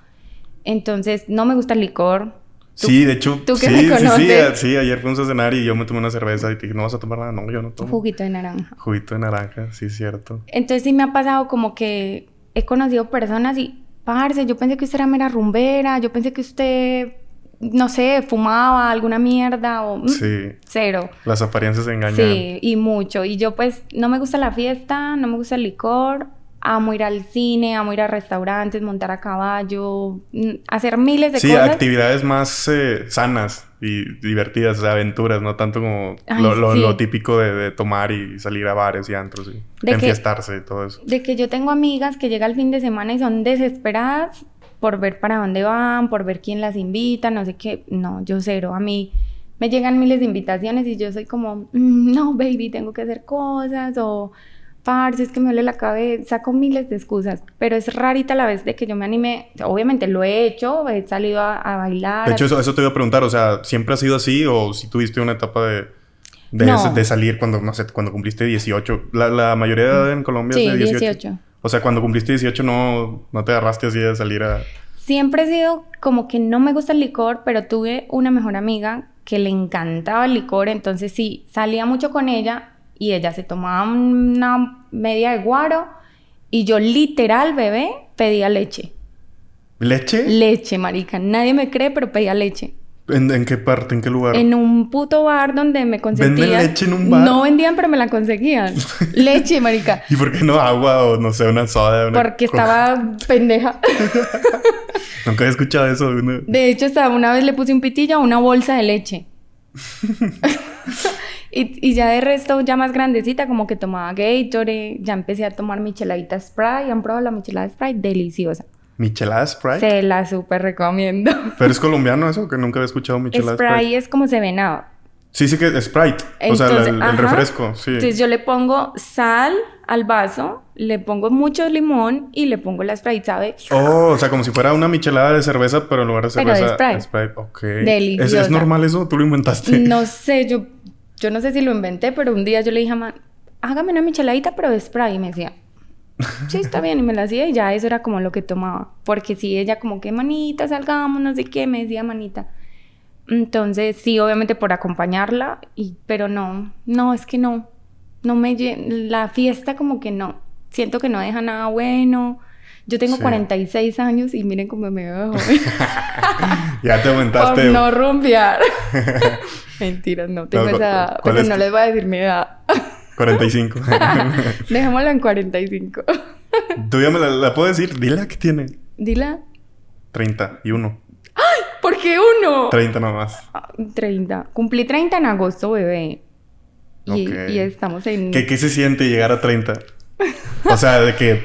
Entonces, no me gusta el licor. Sí, de hecho, tú que sí, me sí, sí, ayer fuimos a cenar y yo me tomé una cerveza y te dije, no vas a tomar nada, no, yo no tomo. Juguito de naranja. Juguito de naranja, sí, cierto. Entonces sí me ha pasado como que he conocido personas y, parce, yo pensé que usted era mera rumbera, yo pensé que usted, no sé, fumaba alguna mierda o... mm, Sí, Cero. las apariencias engañan. Sí, y mucho. Y yo pues no me gusta la fiesta, no me gusta el licor, amo ir al cine, amo ir a restaurantes, montar a caballo, mm, hacer miles de Sí, cosas. actividades más eh, sanas y divertidas, o sea, aventuras, no tanto como Ay, lo, lo- sí. lo típico de, de tomar y salir a bares y antros y De que- enfiestarse y todo eso. De que yo tengo amigas que llega el fin de semana y son desesperadas por ver para dónde van, por ver quién las invita, no sé qué. No, yo cero. A mí me llegan miles de invitaciones y yo soy como, "Mm, no, baby, tengo que hacer cosas o, parce, es que me duele la cabeza. Saco miles de excusas, pero es rarita la vez de que yo me anime. Obviamente lo he hecho, he salido a, a bailar. De hecho, eso, eso te iba a preguntar, o sea, ¿siempre ha sido así o si tuviste una etapa de, de, No. de salir cuando, no sé, cuando cumpliste 18? La, la mayoría de edad en Colombia Sí, es de 18. 18. O sea, cuando cumpliste 18 no, no te agarraste así de salir a... Siempre he sido como que no me gusta el licor, pero tuve una mejor amiga que le encantaba el licor, entonces sí, salía mucho con ella y ella se tomaba una media de guaro y yo literal, bebé, pedía leche. ¿Leche? Leche, marica. Nadie me cree, pero pedía leche. ¿En, en qué parte? ¿En qué lugar? En un puto bar donde me consentían. leche en un bar? No vendían, pero me la conseguían. leche, marica. ¿Y por qué no agua o no sé, una soda? Una Porque coca? estaba pendeja. Nunca había escuchado eso. de una- De hecho, hasta una vez le puse un pitillo a una bolsa de leche. y, y ya de resto, ya más grandecita, como que tomaba Gatorade, ya empecé a tomar micheladita Sprite. ¿Han probado la michelada Sprite? Deliciosa. ¿Michelada Sprite? Se la súper recomiendo. ¿Pero es colombiano eso? Que nunca había escuchado Michelada Sprite, Sprite. es como se venaba. Sí, sí que es Sprite. o sea, el, refresco, sí. Entonces yo le pongo sal al vaso, le pongo mucho limón y le pongo la Sprite, ¿sabe? Oh, o sea, como si fuera una michelada de cerveza, pero en lugar de Pero de cerveza... Sprite. Ok. Deliciosa. ¿Es, ¿Es normal eso? ¿Tú lo inventaste? No sé, yo, yo no sé si lo inventé, pero un día yo le dije a man, hágame una micheladita, pero de spray. Y me decía, sí, está bien. Y me la hacía y ya eso era como lo que tomaba. Porque si ella como que, manita, salgamos, no sé qué, me decía manita. Entonces, sí, obviamente por acompañarla, y, pero no, no, es que no. No me... La fiesta como que no. Siento que no deja nada bueno. Yo tengo Sí. 46 años y miren cómo me veo joven. ya te Por aumentaste. no rumbear. Mentiras, no tengo No, ¿cu- esa edad. Pero es no les voy a decir mi edad. 45. Dejémoslo en 45. Tú ya me la, la puedo decir. Dile que tiene. Dila. 31. ¿Por qué uno? 30 nomás. Ah, 30. Cumplí 30 en agosto, bebé. Y, Ok. y estamos en... ¿Qué, ¿Qué se siente llegar a 30? O sea, de que...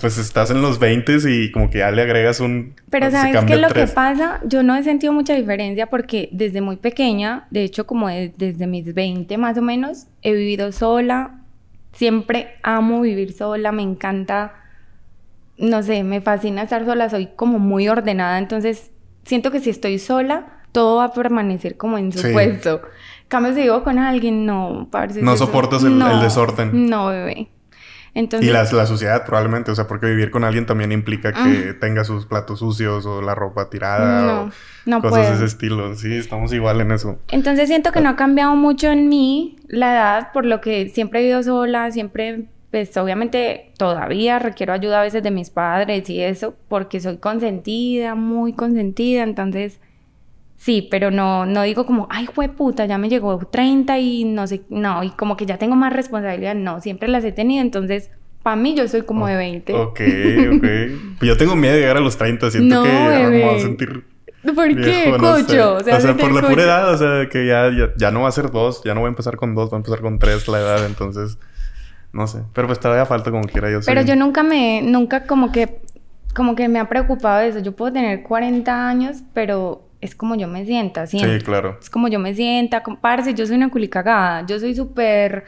Pues estás en los 20 y como que ya le agregas un... Pero ¿sabes es lo tres. que pasa? Yo no he sentido mucha diferencia porque desde muy pequeña, de hecho como de- desde mis 20 más o menos, he vivido sola. Siempre amo vivir sola, me encanta, no sé, me fascina estar sola, soy como muy ordenada, entonces siento que si estoy sola, todo va a permanecer como en su Sí. puesto. Cambio si vivo con alguien, no, parce, No soportas el- el desorden. No, bebé. Entonces, Y la, la suciedad probablemente, o sea, porque vivir con alguien también implica que tenga sus platos sucios o la ropa tirada No, o no cosas de ese estilo. Sí, estamos igual en eso. Entonces siento que no ha cambiado mucho en mí la edad, por lo que siempre he vivido sola, siempre, pues obviamente todavía requiero ayuda a veces de mis padres y eso, porque soy consentida, muy consentida, entonces sí, pero no, no digo como, ay, puta, ya me llegó 30 y no sé, no, y como que ya tengo más responsabilidad, no, siempre las he tenido, entonces para mí yo soy como de 20. Ok, ok. Pues yo tengo miedo de llegar a los 30. Siento No, que ya me voy bebé. a sentir ¿Por qué, sé. cocho? O sea, por la cocho. pura edad, o sea, que ya, ya, ya no va a ser dos, ya no voy a empezar con dos, voy a empezar con tres la edad, entonces, no sé. Pero pues todavía falta como quiera, yo Pero soy- yo nunca me, nunca como que, como que me ha preocupado eso. Yo puedo tener 40 años, pero es como yo me sienta, Sí, siempre. claro. Es como yo me sienta, comparse, yo soy una culicagada. Yo soy súper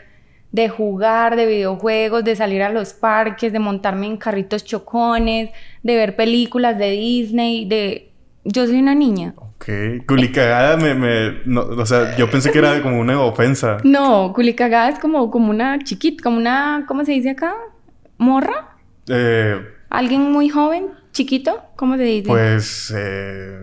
de jugar, de videojuegos, de salir a los parques, de montarme en carritos chocones, de ver películas de Disney, de... Yo soy una niña. Ok. Culicagada me, me... no, o sea, yo pensé que era como una ofensa. No, culicagada es como, como una chiquita, como una, ¿cómo se dice acá? ¿Morra? Eh, ¿Alguien muy joven? ¿Chiquito? ¿Cómo se dice? Pues, eh,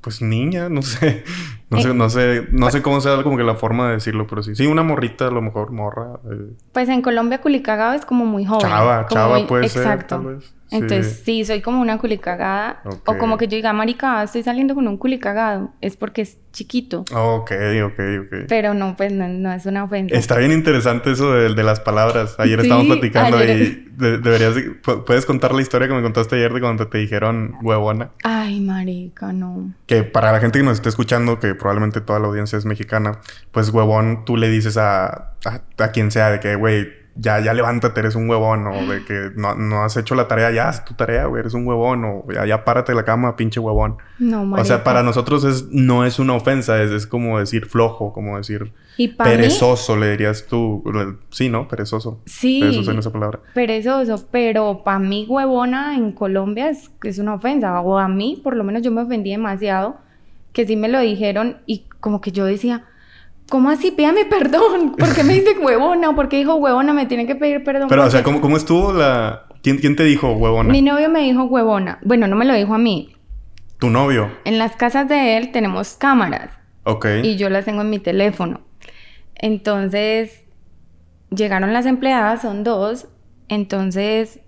pues niña, no sé. No sé, no sé, no sé cómo sea como que la forma de decirlo, pero sí. Sí, una morrita, a lo mejor, morra. eh. Pues en Colombia culicagado es como muy joven. Chava, como chava muy- puede ser, Exacto. vez. Sí. Entonces, sí, soy como una culicagada. O como que yo diga, marica, estoy saliendo con un culicagado. Es porque es chiquito. Ok, ok, ok. Pero no, pues no, no es una ofensa. Está bien interesante eso de, de las palabras. Ayer Sí, estábamos platicando ayer- y de- deberías... de- pu- ¿Puedes contar la historia que me contaste ayer de cuando te dijeron huevona? Ay, marica, no. Que para la gente que nos esté escuchando, que probablemente toda la audiencia es mexicana, pues huevón tú le dices a, a, a quien sea de que, güey, ya, ya levántate, eres un huevón, o de que no, no has hecho la tarea, ya haz tu tarea, güey, eres un huevón, o ya, ya párate de la cama, pinche huevón. No, marica. O sea, para nosotros es, no es una ofensa, es, es como decir flojo, como decir Y para mí, perezoso, le dirías tú. Sí, ¿no? Perezoso. Sí. Perezoso en esa palabra. perezoso, pero para mí huevona en Colombia es, es una ofensa. O a mí, por lo menos yo me ofendí demasiado, que sí me lo dijeron y como que yo decía, ¿cómo así? Pídame perdón. ¿Por qué me dice huevona? ¿Por qué dijo huevona? Me tiene que pedir perdón. Pero, o sea, ¿cómo, cómo estuvo la... ¿Quién, quién te dijo huevona? Mi novio me dijo huevona. Bueno, no me lo dijo a mí. Tu novio. En las casas de él tenemos cámaras. Ok. y yo las tengo en mi teléfono. Entonces, llegaron las empleadas, son dos, entonces,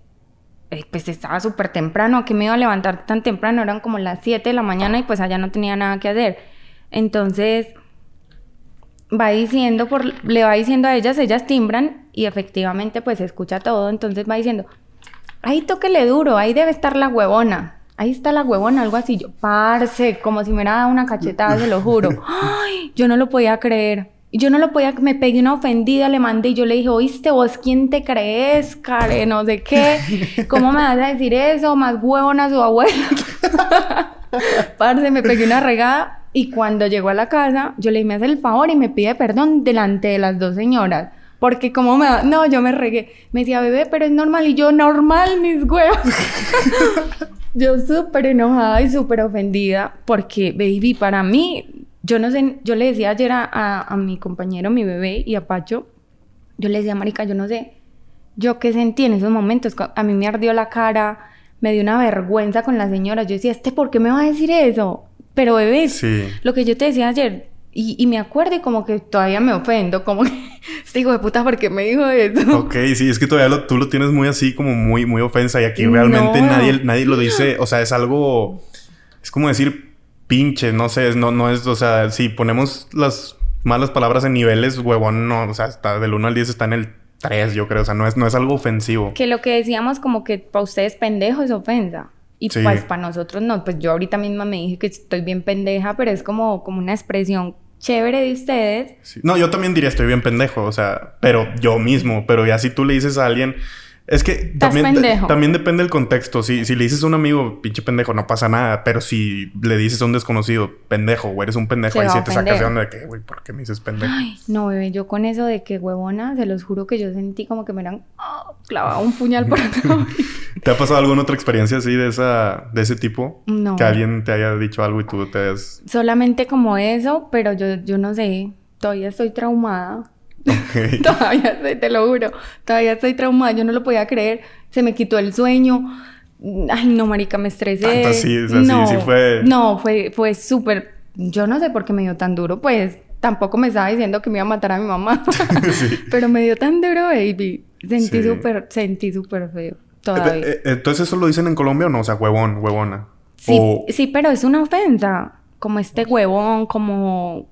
pues estaba súper temprano, que me iba a levantar tan temprano? Eran como las 7 de la mañana y pues allá no tenía nada que hacer. Entonces, va diciendo, por, le va diciendo a ellas, ellas timbran y efectivamente pues escucha todo, entonces va diciendo, ahí tóquele duro, ahí debe estar la huevona. Ahí está la huevona, algo así. Yo, parce, como si me hubiera dado una cachetada, se lo juro. Ay, yo no lo podía creer. Yo no lo podía, me pegué una ofendida, le mandé y yo le dije, oíste, vos quién te crees, care, no sé qué. ¿Cómo me vas a decir eso? Más huevona su abuela. Parce, me pegué una regada y cuando llegó a la casa, yo le dije, me hace el favor y me pide perdón delante de las dos señoras. Porque como me. No, yo me regué. Me decía, bebé, pero es normal. Y yo, normal, mis huevos. yo súper enojada y súper ofendida. Porque, baby, para mí... Yo no sé... Yo le decía ayer a, a, a mi compañero, mi bebé y a Pacho... Yo le decía, marica, yo no sé... Yo qué sentí en esos momentos. A mí me ardió la cara. Me dio una vergüenza con la señora. Yo decía, ¿este por qué me va a decir eso? Pero, bebé, Sí. lo que yo te decía ayer, y, y me acuerdo y como que todavía me ofendo, como que este hijo de puta, ¿por qué me dijo eso? Ok, sí, es que todavía lo- tú lo tienes muy así, como muy, muy ofensa. Y aquí realmente No. nadie, nadie lo dice. O sea, es algo. Es como decir pinche, no sé, no, no es. O sea, si ponemos las malas palabras en niveles, huevón, no. O sea, está del 1 al 10 está en el 3, yo creo. O sea, no es, no es algo ofensivo. Que lo que decíamos como que para ustedes pendejo es ofensa. Y Sí. pues para nosotros no, pues yo ahorita misma me dije que estoy bien pendeja, pero es como, como una expresión chévere de ustedes. Sí. No, yo también diría estoy bien pendejo, o sea, pero yo mismo, pero ya si tú le dices a alguien, es que también, pendejo. también depende del contexto. Si, si le dices a un amigo, pinche pendejo, no pasa nada, pero si le dices a un desconocido, pendejo, o eres un pendejo, Se ahí sí te sacas de onda de que, güey, ¿por qué me dices pendejo? Ay, no, bebé, yo con eso de que huevona, se los juro que yo sentí como que me eran ah, clavado un puñal por acá. ¿Te ha pasado alguna otra experiencia así de esa, de ese tipo? No. Que alguien te haya dicho algo y tú te hayas. Solamente como eso, pero yo, yo no sé, todavía estoy traumada. Ok. Todavía estoy, te lo juro, todavía estoy traumada, yo no lo podía creer, se me quitó el sueño. Ay, no, marica, me estresé. Tanto sí- no, sí fue- No, fue, fue súper. Yo no sé por qué me dio tan duro, pues tampoco me estaba diciendo que me iba a matar a mi mamá. Sí. Pero me dio tan duro, baby. Sentí Sí. súper, sentí súper feo. Todavía. Eh, eh, Entonces, ¿eso lo dicen en Colombia o no? O sea, huevón, huevona. Sí, O- sí, pero es una ofensa. Como este huevón, como,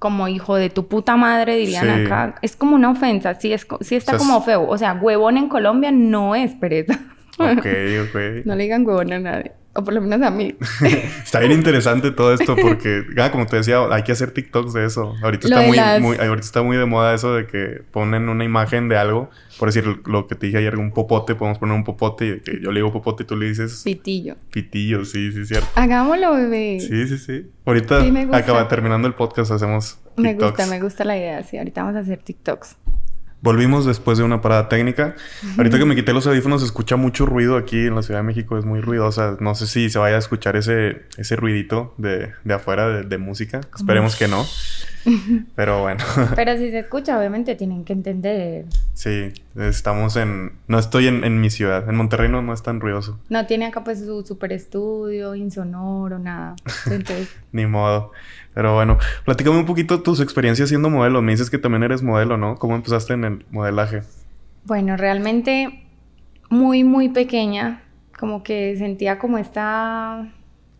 como hijo de tu puta madre, dirían Sí. acá. Es como una ofensa, sí, es, sí está O sea, como feo. O sea, huevón en Colombia no es pereza. Ok, ok. No le digan huevón a nadie. O por lo menos a mí. Está bien interesante todo esto porque, ah, como te decía, hay que hacer TikToks de eso. Ahorita Lo está muy, las- muy- ahorita está muy de moda eso de que ponen una imagen de algo, por decir lo que te dije ayer, un popote, podemos poner un popote y que yo le digo popote y tú le dices Pitillo. pitillo, sí, sí, cierto. Hagámoslo, bebé. Sí, sí, sí. Ahorita Sí, me acaba terminando el podcast, hacemos me TikToks. gusta, me gusta la idea. Sí, ahorita vamos a hacer TikToks. Volvimos después de una parada técnica. Ahorita que me quité los audífonos, se escucha mucho ruido aquí en la Ciudad de México. Es muy ruidosa. No sé si se vaya a escuchar ese, ese ruidito de, de afuera de, de música. Esperemos que no. Pero bueno. Pero si se escucha, obviamente tienen que entender. Sí, estamos en... No estoy en, en mi ciudad. En Monterrey no, no es tan ruidoso. No tiene acá pues su super estudio, insonoro, nada. Entonces... Ni modo. Pero bueno, platícame un poquito tus experiencias siendo modelo. Me dices que también eres modelo, ¿no? ¿Cómo empezaste en el modelaje? Bueno, realmente muy, muy pequeña. Como que sentía como esta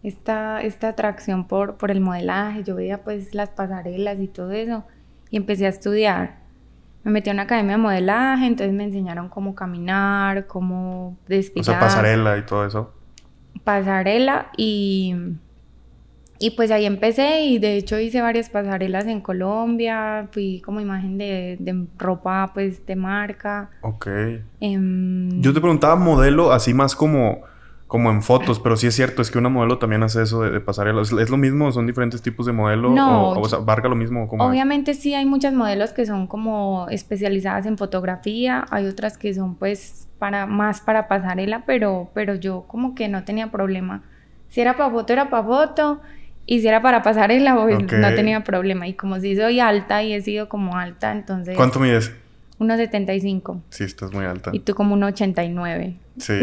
esta, esta atracción por, por el modelaje, yo veía pues las pasarelas y todo eso y empecé a estudiar. Me metí a una academia de modelaje, entonces me enseñaron cómo caminar, cómo desfilar. O sea, pasarela y todo eso. Pasarela y, y pues ahí empecé y de hecho hice varias pasarelas en Colombia, fui como imagen de, de ropa pues de marca. Ok. Em, yo te preguntaba modelo así más como como en fotos, pero sí es cierto, es que una modelo también hace eso de, pasarela. ¿Es, lo mismo? ¿Son diferentes tipos de modelo? No. ¿O, o sea, abarca lo mismo? obviamente sí hay muchas modelos que son como especializadas en fotografía, hay otras que son pues para más para pasarela, pero, pero yo como que no tenía problema. Si era para foto, era para foto. Y si era para pasarela, pues no tenía problema. Y como si soy alta y he sido como alta, entonces... ¿Cuánto mides? 1,75. Sí, estás muy alta. Y tú como 1,89. Sí.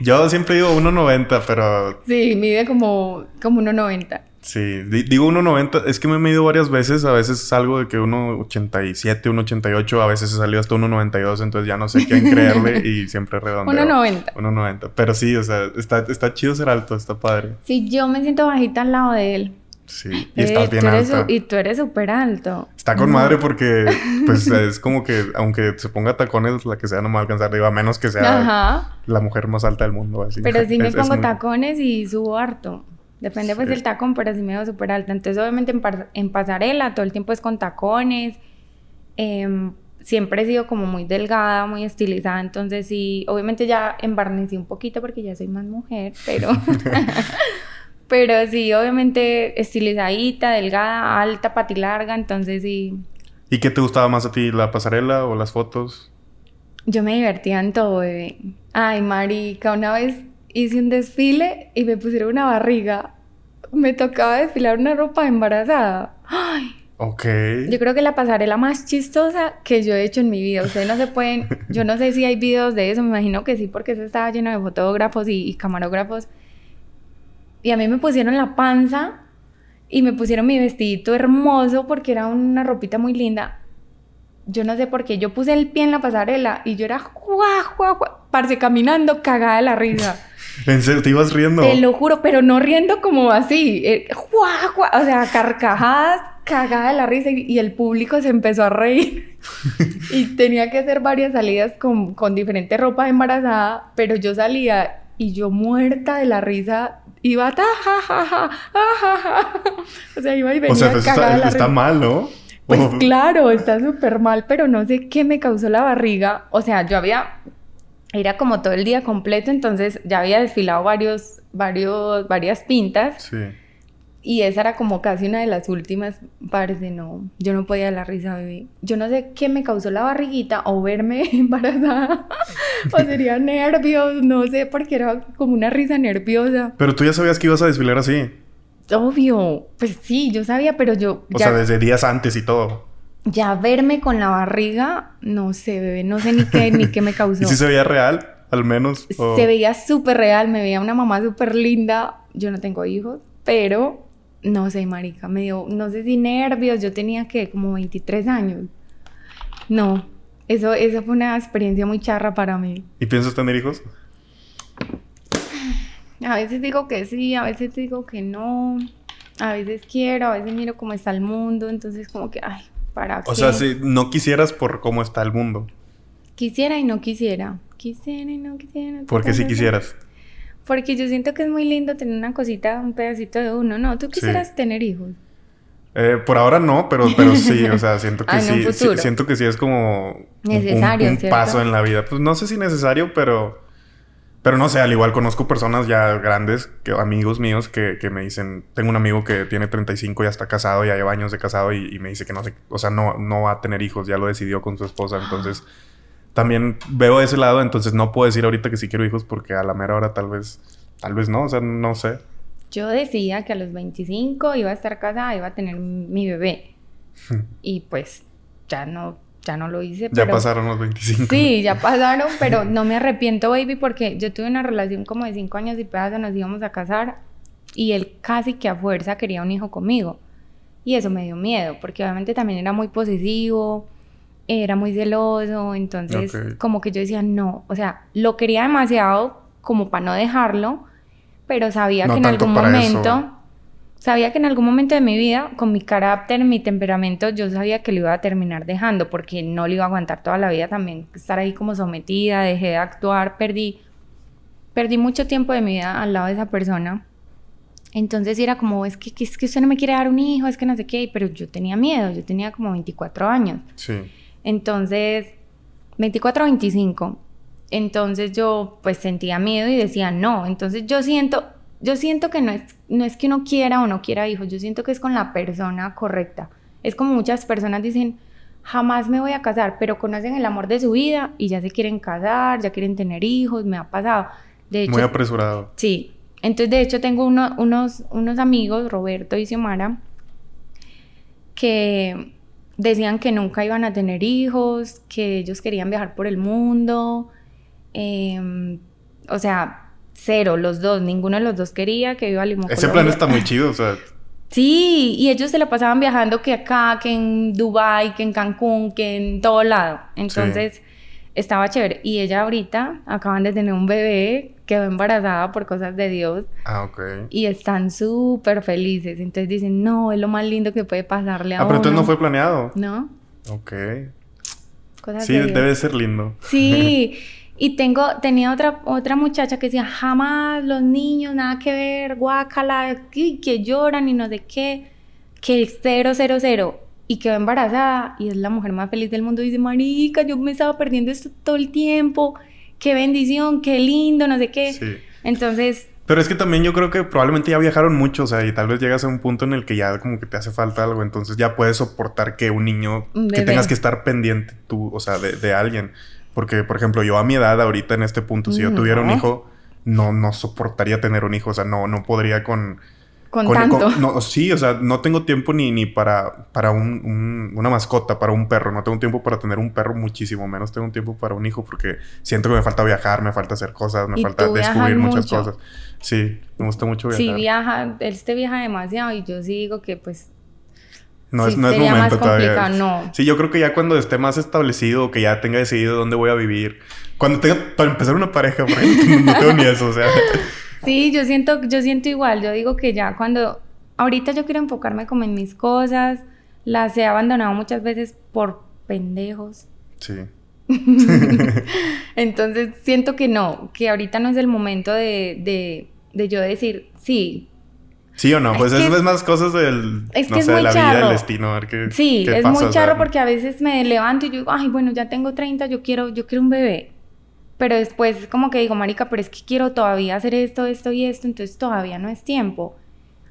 Yo siempre digo 1,90, pero... Sí, mide como, como 1,90. Sí, digo 1,90, es que me he medido varias veces, a veces salgo de que 1,87, 1,88, a veces he salido hasta 1,92, entonces ya no sé quién creerle y siempre redondeo. 1,90. 1,90, pero sí, o sea, está, está chido ser alto, está padre. Sí, yo me siento bajita al lado de él. Sí, y eh, estás bien alto. Y tú eres súper alto. Está con madre porque, pues, es como que, aunque se ponga tacones, la que sea no me va a alcanzar arriba, a menos que sea la mujer más alta del mundo, así. Pero sí me pongo tacones y subo harto. Depende, pues, del tacón, pero sí me veo súper alta. Entonces, obviamente, en, pasarela, todo el tiempo es con tacones. Em, siempre he sido como muy delgada, muy estilizada. Entonces, sí, obviamente ya embarnecí un poquito porque ya soy más mujer, pero... Pero sí, obviamente estilizadita, delgada, alta, patilarga, entonces sí. ¿Y qué te gustaba más a ti, la pasarela o las fotos? Yo me divertía en todo, bebé. Ay, marica, una vez hice un desfile y me pusieron una barriga. Me tocaba desfilar una ropa embarazada. Ay. Ok. Yo creo que la pasarela más chistosa que yo he hecho en mi vida. Ustedes no se pueden... Yo no sé si hay videos de eso. Me imagino que sí, porque eso estaba lleno de fotógrafos y camarógrafos. Y a mí me pusieron la panza y me pusieron mi vestidito hermoso porque era una ropita muy linda. Yo no sé por qué. Yo puse el pie en la pasarela y yo era juá, juá, juá, parce caminando cagada de la risa. ¿En serio? ¿Te ibas riendo? Te lo juro, pero no riendo como así. Eh, juá, juá, o sea, carcajadas, cagada de la risa y, el público se empezó a reír. y tenía que hacer varias salidas con, con diferente ropa embarazada, pero yo salía y yo muerta de la risa iba ta, ja, ja, ja, ja, ja, O sea, iba y venía O sea, pues está, está mal, ¿no? Pues claro, está súper mal, pero no sé qué me causó la barriga. O sea, yo había... Era como todo el día completo, entonces ya había desfilado varios, varios, varias pintas. Sí. Y esa era como casi una de las últimas. Parece, no, yo no podía la risa, bebé. Yo no sé qué me causó la barriguita o verme embarazada. o sería nervios, no sé, porque era como una risa nerviosa. Pero tú ya sabías que ibas a desfilar así. Obvio, pues sí, yo sabía, pero yo... O sea, desde días antes y todo. Ya verme con la barriga, no sé, bebé, no sé ni qué, ni qué me causó. ¿Y si se veía real, al menos? Se veía súper real, me veía una mamá súper linda. Yo no tengo hijos, pero no sé, marica, me dio, no sé si nervios, yo tenía que como 23 años. No, eso, eso fue una experiencia muy charra para mí. ¿Y piensas tener hijos? A veces digo que sí, a veces digo que no. A veces quiero, a veces miro cómo está el mundo, entonces como que, ay, ¿para O sea, si no quisieras por cómo está el mundo. Quisiera y no quisiera. Quisiera y no quisiera. ¿Por qué si quisieras? Porque yo siento que es muy lindo tener una cosita, un pedacito de uno. No, tú quisieras tener hijos. Eh, por ahora no, pero, pero sí, o sea, siento que sí, siento que sí es como necesario, un, paso en la vida. Pues no sé si necesario, pero, pero no sé, al igual conozco personas ya grandes, que, amigos míos, que, que me dicen, tengo un amigo que tiene 35 y ya está casado, ya lleva años de casado y, y, me dice que no sé, o sea, no, no va a tener hijos, ya lo decidió con su esposa, entonces también veo ese lado, entonces no puedo decir ahorita que sí quiero hijos porque a la mera hora tal vez, tal vez no, o sea, no sé. Yo decía que a los 25 iba a estar casada, iba a tener mi bebé. y pues ya no, ya no lo hice. Ya pasaron los 25. Sí, ya pasaron, pero no me arrepiento, baby, porque yo tuve una relación como de 5 años y pedazo, nos íbamos a casar y él casi que a fuerza quería un hijo conmigo. Y eso me dio miedo, porque obviamente también era muy posesivo, era muy celoso, entonces como que yo decía, no, o sea, lo quería demasiado como para no dejarlo, pero sabía que en algún momento, sabía que en algún momento de mi vida, con mi carácter, mi temperamento, yo sabía que lo iba a terminar dejando, porque no lo iba a aguantar toda la vida también, estar ahí como sometida, dejé de actuar, perdí, perdí mucho tiempo de mi vida al lado de esa persona entonces era como, es que, es que usted no me quiere dar un hijo, es que no sé qué, pero yo tenía miedo, yo tenía como 24 años. Sí. Entonces, 24 o 25. Entonces yo pues sentía miedo y decía no. Entonces yo siento, yo siento que no es, no es que uno quiera o no quiera hijos, yo siento que es con la persona correcta. Es como muchas personas dicen, jamás me voy a casar, pero conocen el amor de su vida y ya se quieren casar, ya quieren tener hijos, me ha pasado. De hecho, Muy apresurado. Sí, entonces, de hecho, tengo unos, unos amigos, Roberto y Xiomara, que decían que nunca iban a tener hijos, que ellos querían viajar por el mundo. Em, o sea, cero, los dos, ninguno de los dos quería que iba a Limón. Ese plan está muy chido, o sea. Sí, y ellos se la pasaban viajando que acá, que en Dubai, que en Cancún, que en todo lado. Entonces, estaba chévere. Y ella ahorita acaban de tener un bebé, quedó embarazada por cosas de Dios. Ah, ok. Y están súper felices. Entonces dicen, no, es lo más lindo que puede pasarle a Ah, pero entonces no fue planeado. No. Ok. sí, debe ser lindo. Sí. Y tengo, tenía otra, otra muchacha que decía, jamás los niños, nada que ver, guácala, que lloran y no sé qué, que cero, cero, cero y quedó embarazada y es la mujer más feliz del mundo. dice, marica, yo me estaba perdiendo esto todo el tiempo. Qué bendición, qué lindo, no sé qué. Sí. Entonces... Pero es que también yo creo que probablemente ya viajaron mucho, o sea, y tal vez llegas a un punto en el que ya como que te hace falta algo, entonces ya puedes soportar que un niño, que tengas que estar pendiente tú, o sea, de, alguien. Porque, por ejemplo, yo a mi edad ahorita en este punto, si yo tuviera un hijo, no, no soportaría tener un hijo, o sea, no, no podría con con, tanto. no, sí, o sea, no tengo tiempo ni, ni para, para un, una mascota, para un perro. No tengo tiempo para tener un perro, muchísimo menos tengo tiempo para un hijo porque siento que me falta viajar, me falta hacer cosas, me falta descubrir muchas cosas. Sí, me gusta mucho viajar. Sí, viaja, él te viaja demasiado y yo sí digo que pues no, es, no es momento todavía. No. Sí, yo creo que ya cuando esté más establecido, que ya tenga decidido dónde voy a vivir, cuando tenga para empezar una pareja, no tengo ni eso, o sea. Sí, yo siento, yo siento igual. Yo digo que ya cuando ahorita yo quiero enfocarme como en mis cosas, las he abandonado muchas veces por pendejos. Sí. Entonces siento que no, que ahorita no es el momento de, de, de yo decir sí. Sí o no, pues es, es más cosas del, es no sé, de la vida, del destino, a ver qué Sí, es muy charro porque a veces me levanto y yo digo, ay, bueno, ya tengo 30, yo quiero, yo quiero un bebé. Pero después como que digo, marica, pero es que quiero todavía hacer esto, esto y esto, entonces todavía no es tiempo.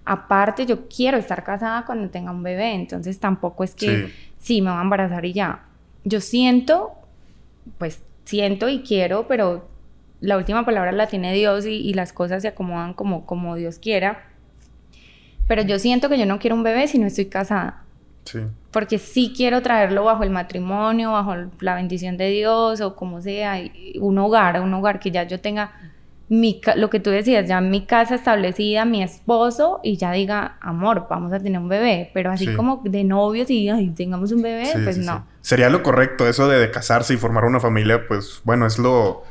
Aparte, yo quiero estar casada cuando tenga un bebé, entonces tampoco es que sí, me voy a embarazar y ya. Yo siento, pues siento y quiero, pero la última palabra la tiene Dios y, y, las cosas se acomodan como, como Dios quiera. Pero yo siento que yo no quiero un bebé si no estoy casada. Sí. Porque sí quiero traerlo bajo el matrimonio, bajo la bendición de Dios o como sea, un hogar, un hogar que ya yo tenga mi, lo que tú decías, ya mi casa establecida, mi esposo y ya diga, amor, vamos a tener un bebé. Pero así como de novios y tengamos un bebé, pues no. Sería lo correcto eso de, casarse y formar una familia, pues bueno, es lo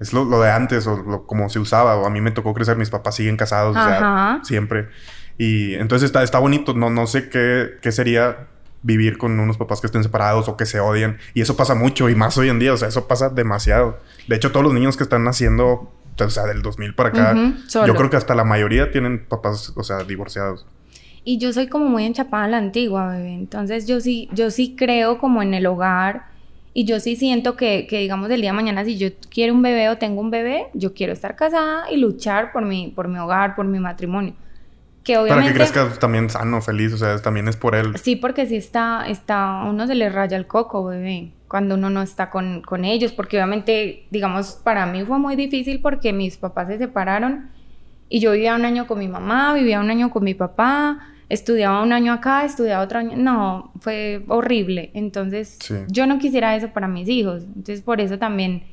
es lo, de antes o como se usaba. O a mí me tocó crecer, mis papás siguen casados, o sea, siempre. Y entonces está, está bonito, no, no sé qué, qué sería vivir con unos papás que estén separados o que se odian. Y eso pasa mucho y más hoy en día, o sea, eso pasa demasiado. De hecho, todos los niños que están naciendo, o sea, del 2000 para acá, yo creo que hasta la mayoría tienen papás, o sea, divorciados. Y yo soy como muy enchapada a la antigua, bebé. Entonces yo sí, yo sí creo como en el hogar. Y yo sí siento que, que, digamos, el día de mañana, si yo quiero un bebé o tengo un bebé, yo quiero estar casada y luchar por mi, por mi hogar, por mi matrimonio. Para que crezca también sano, feliz, o sea, también es por él. Sí, porque si está, está, uno se le raya el coco, bebé, cuando uno no está con, con ellos, porque obviamente, digamos, para mí fue muy difícil porque mis papás se separaron y yo vivía un año con mi mamá, vivía un año con mi papá, estudiaba un año acá, estudiaba otro año. No, fue horrible. Entonces, Sí. yo no quisiera eso para mis hijos. Entonces, por eso también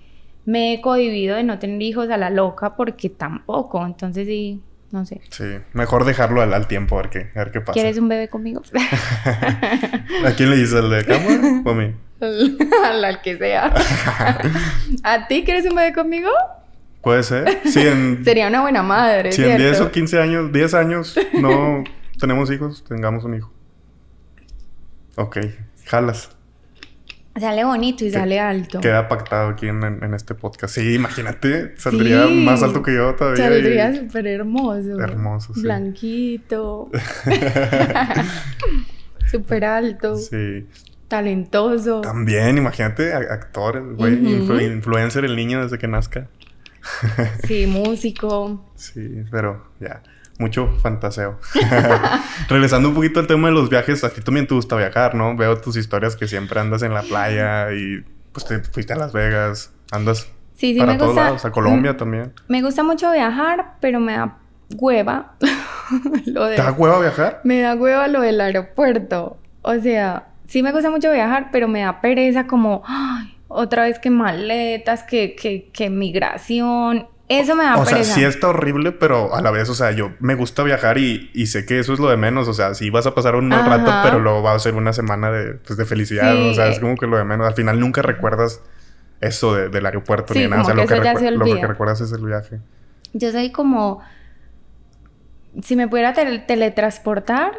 me he cohibido de no tener hijos a la loca, porque tampoco. Entonces, sí, no sé. Sí, mejor dejarlo al, al tiempo a ver qué, a ver qué pasa. ¿Quieres un bebé conmigo? ¿A quién le dices? ¿Al de cama o a mí? al, al que sea. ¿A ti quieres un bebé conmigo? Puede ser. Si en, Sería una buena madre. si en ¿cierto? 10 o 15 años, 10 años no tenemos hijos, tengamos un hijo. Ok, jalas. Sale bonito y sale alto. Queda pactado aquí en, en- en este podcast. Sí, imagínate, saldría Sí. más alto que yo todavía. Saldría súper hermoso. Hermoso, sí. Blanquito. súper alto. Sí. Talentoso. También, imagínate, actor, güey, influ- influencer el niño desde que nazca. Sí, músico. Sí, pero ya, mucho fantaseo. Regresando un poquito al tema de los viajes, a ti también te gusta viajar, ¿no? Veo tus historias que siempre andas en la playa y pues te fuiste a Las Vegas, andas Sí, sí, para me todos gusta. lados, a Colombia Mm, también. Me gusta mucho viajar, pero me da hueva. lo de... ¿Te da hueva viajar? Me da hueva lo del aeropuerto. O sea, sí me gusta mucho viajar, pero me da pereza como, ay, otra vez que maletas, que, que, que migración. Eso me da O sea, sí está horrible, pero a la vez, o sea, yo me gusta viajar y, y sé que eso es lo de menos. O sea, sí vas a pasar un mal Ajá. rato, pero luego va a ser una semana de, pues, de felicidad. Sí. O sea, es como que lo de menos. Al final nunca recuerdas eso de- del aeropuerto Sí, ni nada. O sea, lo que se lo recuerdas es el viaje. Yo soy como, si me pudiera tel- teletransportar,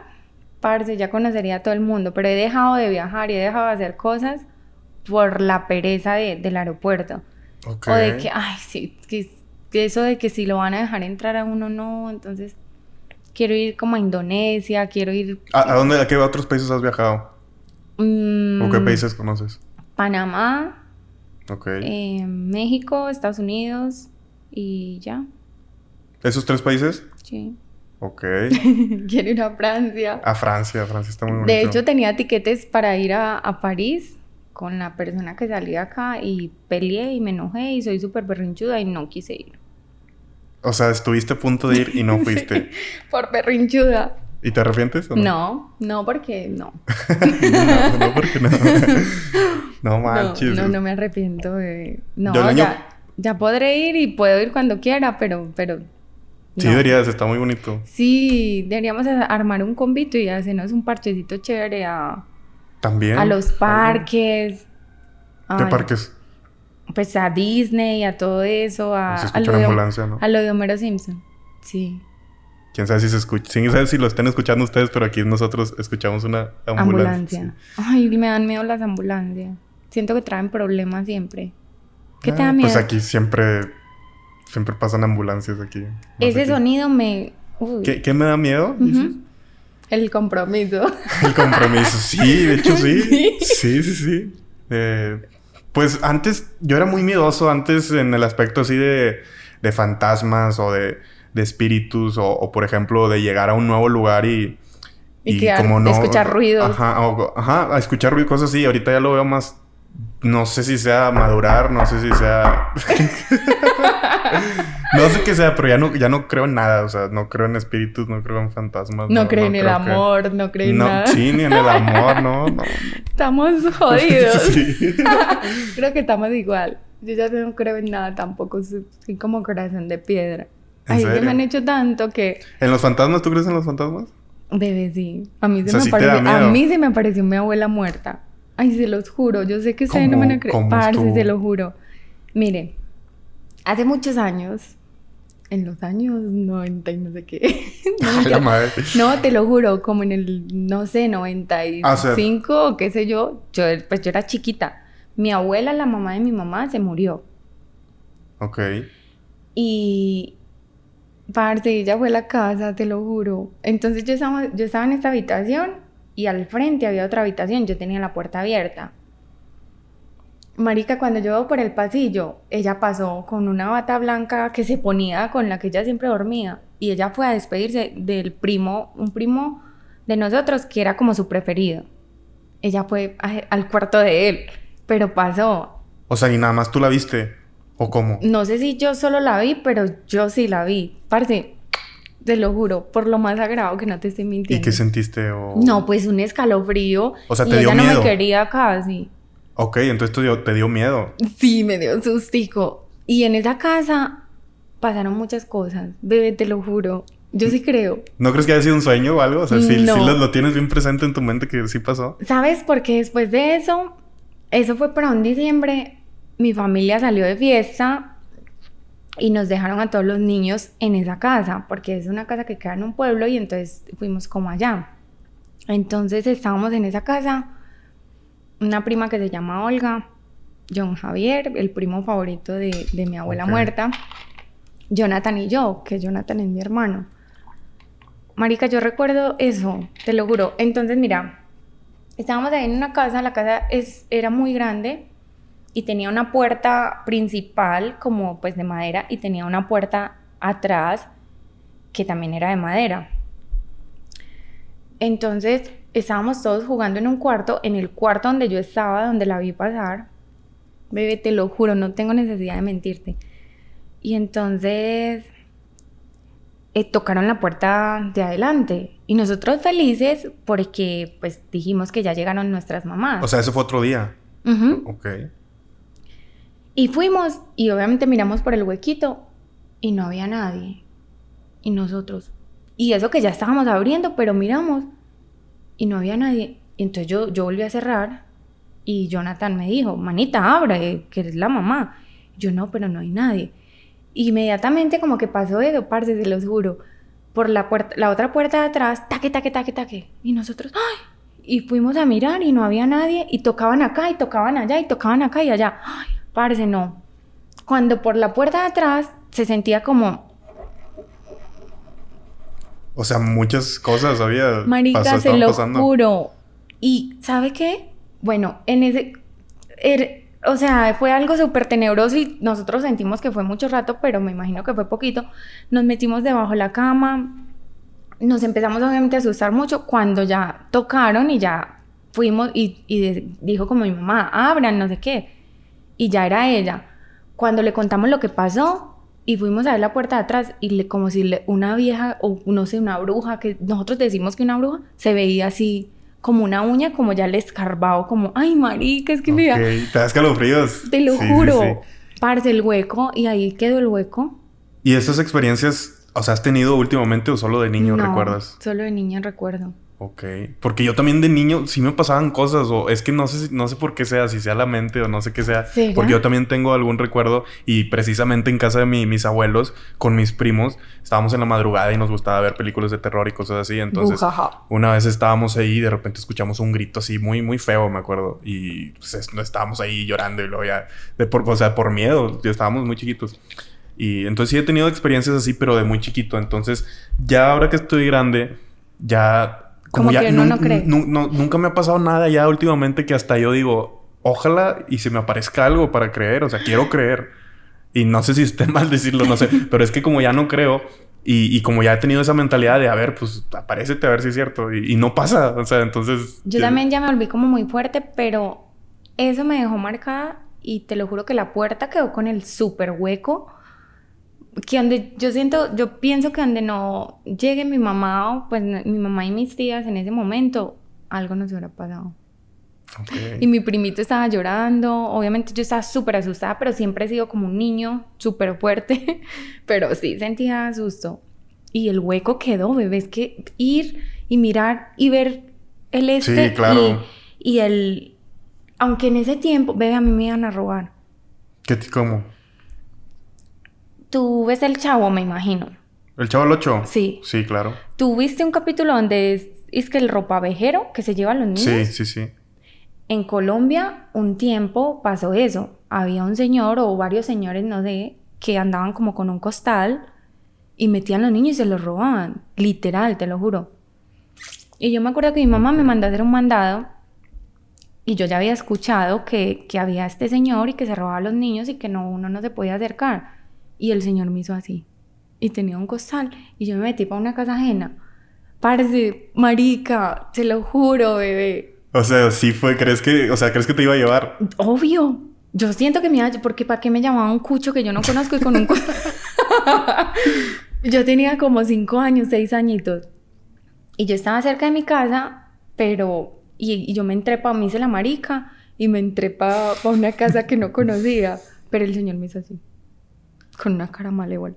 parce, ya conocería a todo el mundo, pero he dejado de viajar y he dejado de hacer cosas por la pereza de- del aeropuerto. Ok. O de que, ay, sí, que eso de que si lo van a dejar entrar a uno, no. Entonces, quiero ir como a Indonesia, quiero ir... ¿A, a dónde, a qué otros países has viajado? mm, ¿O qué países conoces? Panamá, Ok. eh, México, Estados Unidos y ya. ¿Esos tres países? Sí. Ok. quiero ir a Francia. A Francia, Francia está muy bonito. De hecho, tenía tiquetes para ir a, a París con la persona que salía acá y peleé y me enojé y soy súper berrinchuda y no quise ir. O sea, estuviste a punto de ir y no fuiste. Por berrinchuda. ¿Y te arrepientes o no? No, no, porque no. no, no, porque no. no No, manches. no, no me arrepiento de... No, año- ya, ya podré ir y puedo ir cuando quiera, pero... pero Sí, no. deberías, está muy bonito. Sí, deberíamos armar un convito y hacernos un parchecito chévere a, También. a los parques. ¿Qué Ay, parques? Pues a Disney, a todo eso, a, Se a lo de, ambulancia, ¿no? a lo de Homero Simpson. Sí, Quién sabe si se escucha. Quién sabe si lo estén escuchando ustedes, pero aquí nosotros escuchamos una ambulancia. ambulancia. Ay, me dan miedo las ambulancias. Siento que traen problemas siempre. ¿Qué te Ah, da miedo? Pues aquí siempre. Siempre pasan ambulancias aquí. No Ese qué- sonido me... uy, ¿Qué, qué me da miedo? El compromiso. El compromiso. Sí, de hecho sí. Sí. Sí, sí, sí. Eh, pues antes, yo era muy miedoso antes en el aspecto así de, de fantasmas o de, de espíritus o, o, por ejemplo, de llegar a un nuevo lugar y... Y quedar- escuchar ruidos. Ajá, o- ajá, a escuchar ruidos, cosas así. Ahorita ya lo veo más... No sé si sea madurar, no sé si sea... no sé qué sea, pero ya no, ya no creo en nada. O sea, no creo en espíritus, no creo en fantasmas. No, creen en el creo que- amor, no creen en No, nada. sí, ni en el amor, no, no. Estamos jodidos. Sí. creo que estamos igual. Yo ya no creo en nada tampoco. Soy, como corazón de piedra. ¿En Ay, serio? me han hecho tanto que... ¿En los fantasmas? ¿Tú crees en los fantasmas? Bebé, sí. A mí se O sea, me sí da A mí se me apareció mi abuela muerta. Ay, se los juro. Yo sé que ustedes no me van a creer. Se lo juro. Mire, hace muchos años... En los años 90 y no sé qué. No, Ay, mentira. la madre. No, te lo juro, como en el, no sé, 95 Ah, o sea- qué sé yo, yo, pues yo era chiquita. Mi abuela, la mamá de mi mamá, se murió. Ok. Y, parce, ella fue a la casa, te lo juro. Entonces yo estaba, yo estaba en esta habitación y al frente había otra habitación, yo tenía la puerta abierta. Marica, cuando yo veo por el pasillo, ella pasó con una bata blanca que se ponía con la que ella siempre dormía. Y ella fue a despedirse del primo, un primo de nosotros que era como su preferido. Ella fue a- al cuarto de él, pero pasó. O sea, ni nada más tú la viste. ¿O cómo? No sé si yo solo la vi, pero yo sí la vi. Parce, Te lo juro, por lo más sagrado que no te estoy mintiendo. ¿Y qué sentiste? O... No, pues un escalofrío. O sea, y ¿te dio ella no miedo? me quería casi. Ok, entonces te dio, te dio miedo. Sí, me dio sustico. Y en esa casa pasaron muchas cosas. Bebé, te lo juro. Yo sí creo. ¿No crees que haya sido un sueño o algo? O sea, sí, No. sí lo, lo tienes bien presente en tu mente que sí pasó. ¿Sabes? Porque después de eso, eso fue para un diciembre, mi familia salió de fiesta y nos dejaron a todos los niños en esa casa, porque es una casa que queda en un pueblo y entonces fuimos como allá. Entonces estábamos en esa casa, una prima que se llama Olga, John Javier, el primo favorito de, de mi abuela muerta, Jonathan y yo, que Jonathan es mi hermano. Marica, yo recuerdo eso, te lo juro. Entonces, mira, estábamos ahí en una casa, la casa es, era muy grande y tenía una puerta principal como pues de madera y tenía una puerta atrás que también era de madera. Entonces, estábamos todos jugando en un cuarto, en el cuarto donde yo estaba, donde la vi pasar. Bebé, te lo juro, no tengo necesidad de mentirte. Y entonces eh, tocaron la puerta de adelante y nosotros felices porque pues dijimos que ya llegaron nuestras mamás. O sea, ese fue otro día. Ujú. Ok. Y fuimos y obviamente miramos por el huequito y no había nadie. Y nosotros. Y eso que ya estábamos abriendo, pero miramos y no había nadie. Entonces yo, yo volví a cerrar y Jonathan me dijo, manita, abre, que eres la mamá. Yo no, pero no hay nadie. Inmediatamente como que pasó eso, parce, se los juro. Por la puerta, la otra puerta de atrás, taque, taque, taque, taque. Y nosotros, ¡ay! Y fuimos a mirar y no había nadie. Y tocaban acá y tocaban allá y tocaban acá y allá. ¡Ay! Parce, no. Cuando por la puerta de atrás se sentía como, O sea, muchas cosas había marica, pasó- se lo pasando. juro. Y ¿sabe qué? Bueno, en ese... er- o sea, fue algo súper tenebroso y nosotros sentimos que fue mucho rato, pero me imagino que fue poquito. Nos metimos debajo de la cama, nos empezamos obviamente a asustar mucho cuando ya tocaron y ya fuimos y, y dijo como mi mamá, abran, no sé qué. Y ya era ella. Cuando le contamos lo que pasó y fuimos a ver la puerta de atrás y le, como si le- una vieja o no sé, una bruja, que nosotros decimos que una bruja, se veía así como una uña, como ya le escarbado, como, ay, marica, es que mira, Ok, Te das calofríos. te lo Sí, juro. sí. Parce, el hueco y ahí quedó el hueco. ¿Y estas experiencias, o sea, has tenido últimamente o solo de niño, No, recuerdas? Solo de niña recuerdo. Ok. Porque yo también de niño sí me pasaban cosas, o es que no sé, no sé por qué sea, si sea la mente o no sé qué sea. ¿Será? Porque yo también tengo algún recuerdo y precisamente en casa de mi- mis abuelos, con mis primos, estábamos en la madrugada y nos gustaba ver películas de terror y cosas así. Entonces, Bujaja. una vez estábamos ahí y de repente escuchamos un grito así muy, muy feo, me acuerdo. Y pues, es- estábamos ahí llorando y luego ya, de por, o sea, por miedo, ya estábamos muy chiquitos. Y entonces sí he tenido experiencias así, pero de muy chiquito. Entonces, ya ahora que estoy grande, ya... Como ya que uno no cree. no- nunca me ha pasado nada ya últimamente que hasta yo digo, ojalá y se me aparezca algo para creer. O sea, quiero creer. Y no sé si esté mal decirlo, no sé. pero es que como ya no creo y, y como ya he tenido esa mentalidad de, a ver, pues aparécete a ver si es cierto. Y, y no pasa. O sea, entonces... Yo también ya me volví como muy fuerte, pero eso me dejó marcada y te lo juro que la puerta quedó con el súper hueco. Que donde yo siento, yo pienso que donde no llegue mi mamá, o pues mi mamá y mis tías en ese momento, algo nos hubiera pasado. Ok. Y mi primito estaba llorando, obviamente yo estaba súper asustada, pero siempre he sido como un niño súper fuerte, pero sí sentía susto. Y el hueco quedó, bebé, es que ir y mirar y ver el este Sí, claro. y, y el... Aunque en ese tiempo, bebé, a mí me iban a robar. ¿Qué cómo? Tú ves el chavo, me imagino. ¿El chavo del 8? Sí. Sí, claro. Tú viste un capítulo donde es, es que el ropavejero que se lleva a los niños. Sí, sí, sí. En Colombia, un tiempo pasó eso. Había un señor o varios señores, no sé, que andaban como con un costal y metían a los niños y se los robaban. Literal, te lo juro. Y yo me acuerdo que mi mamá me mandó a hacer un mandado y yo ya había escuchado que, que había este señor y que se robaba a los niños y que no, uno no se podía acercar. Y el señor me hizo así. Y tenía un costal y yo me metí para una casa ajena. Parce, marica, te lo juro, bebé. O sea, sí fue, ¿crees que, o sea, crees que te iba a llevar? Obvio. Yo siento que me iba, porque para qué me llamaba un cucho que yo no conozco y con un cu- Yo tenía como cinco años, seis añitos. Y yo estaba cerca de mi casa, pero... Y, yo me entré para mí, se la marica, y me entré para una casa que no conocía. Pero el señor me hizo así, con una cara malévola.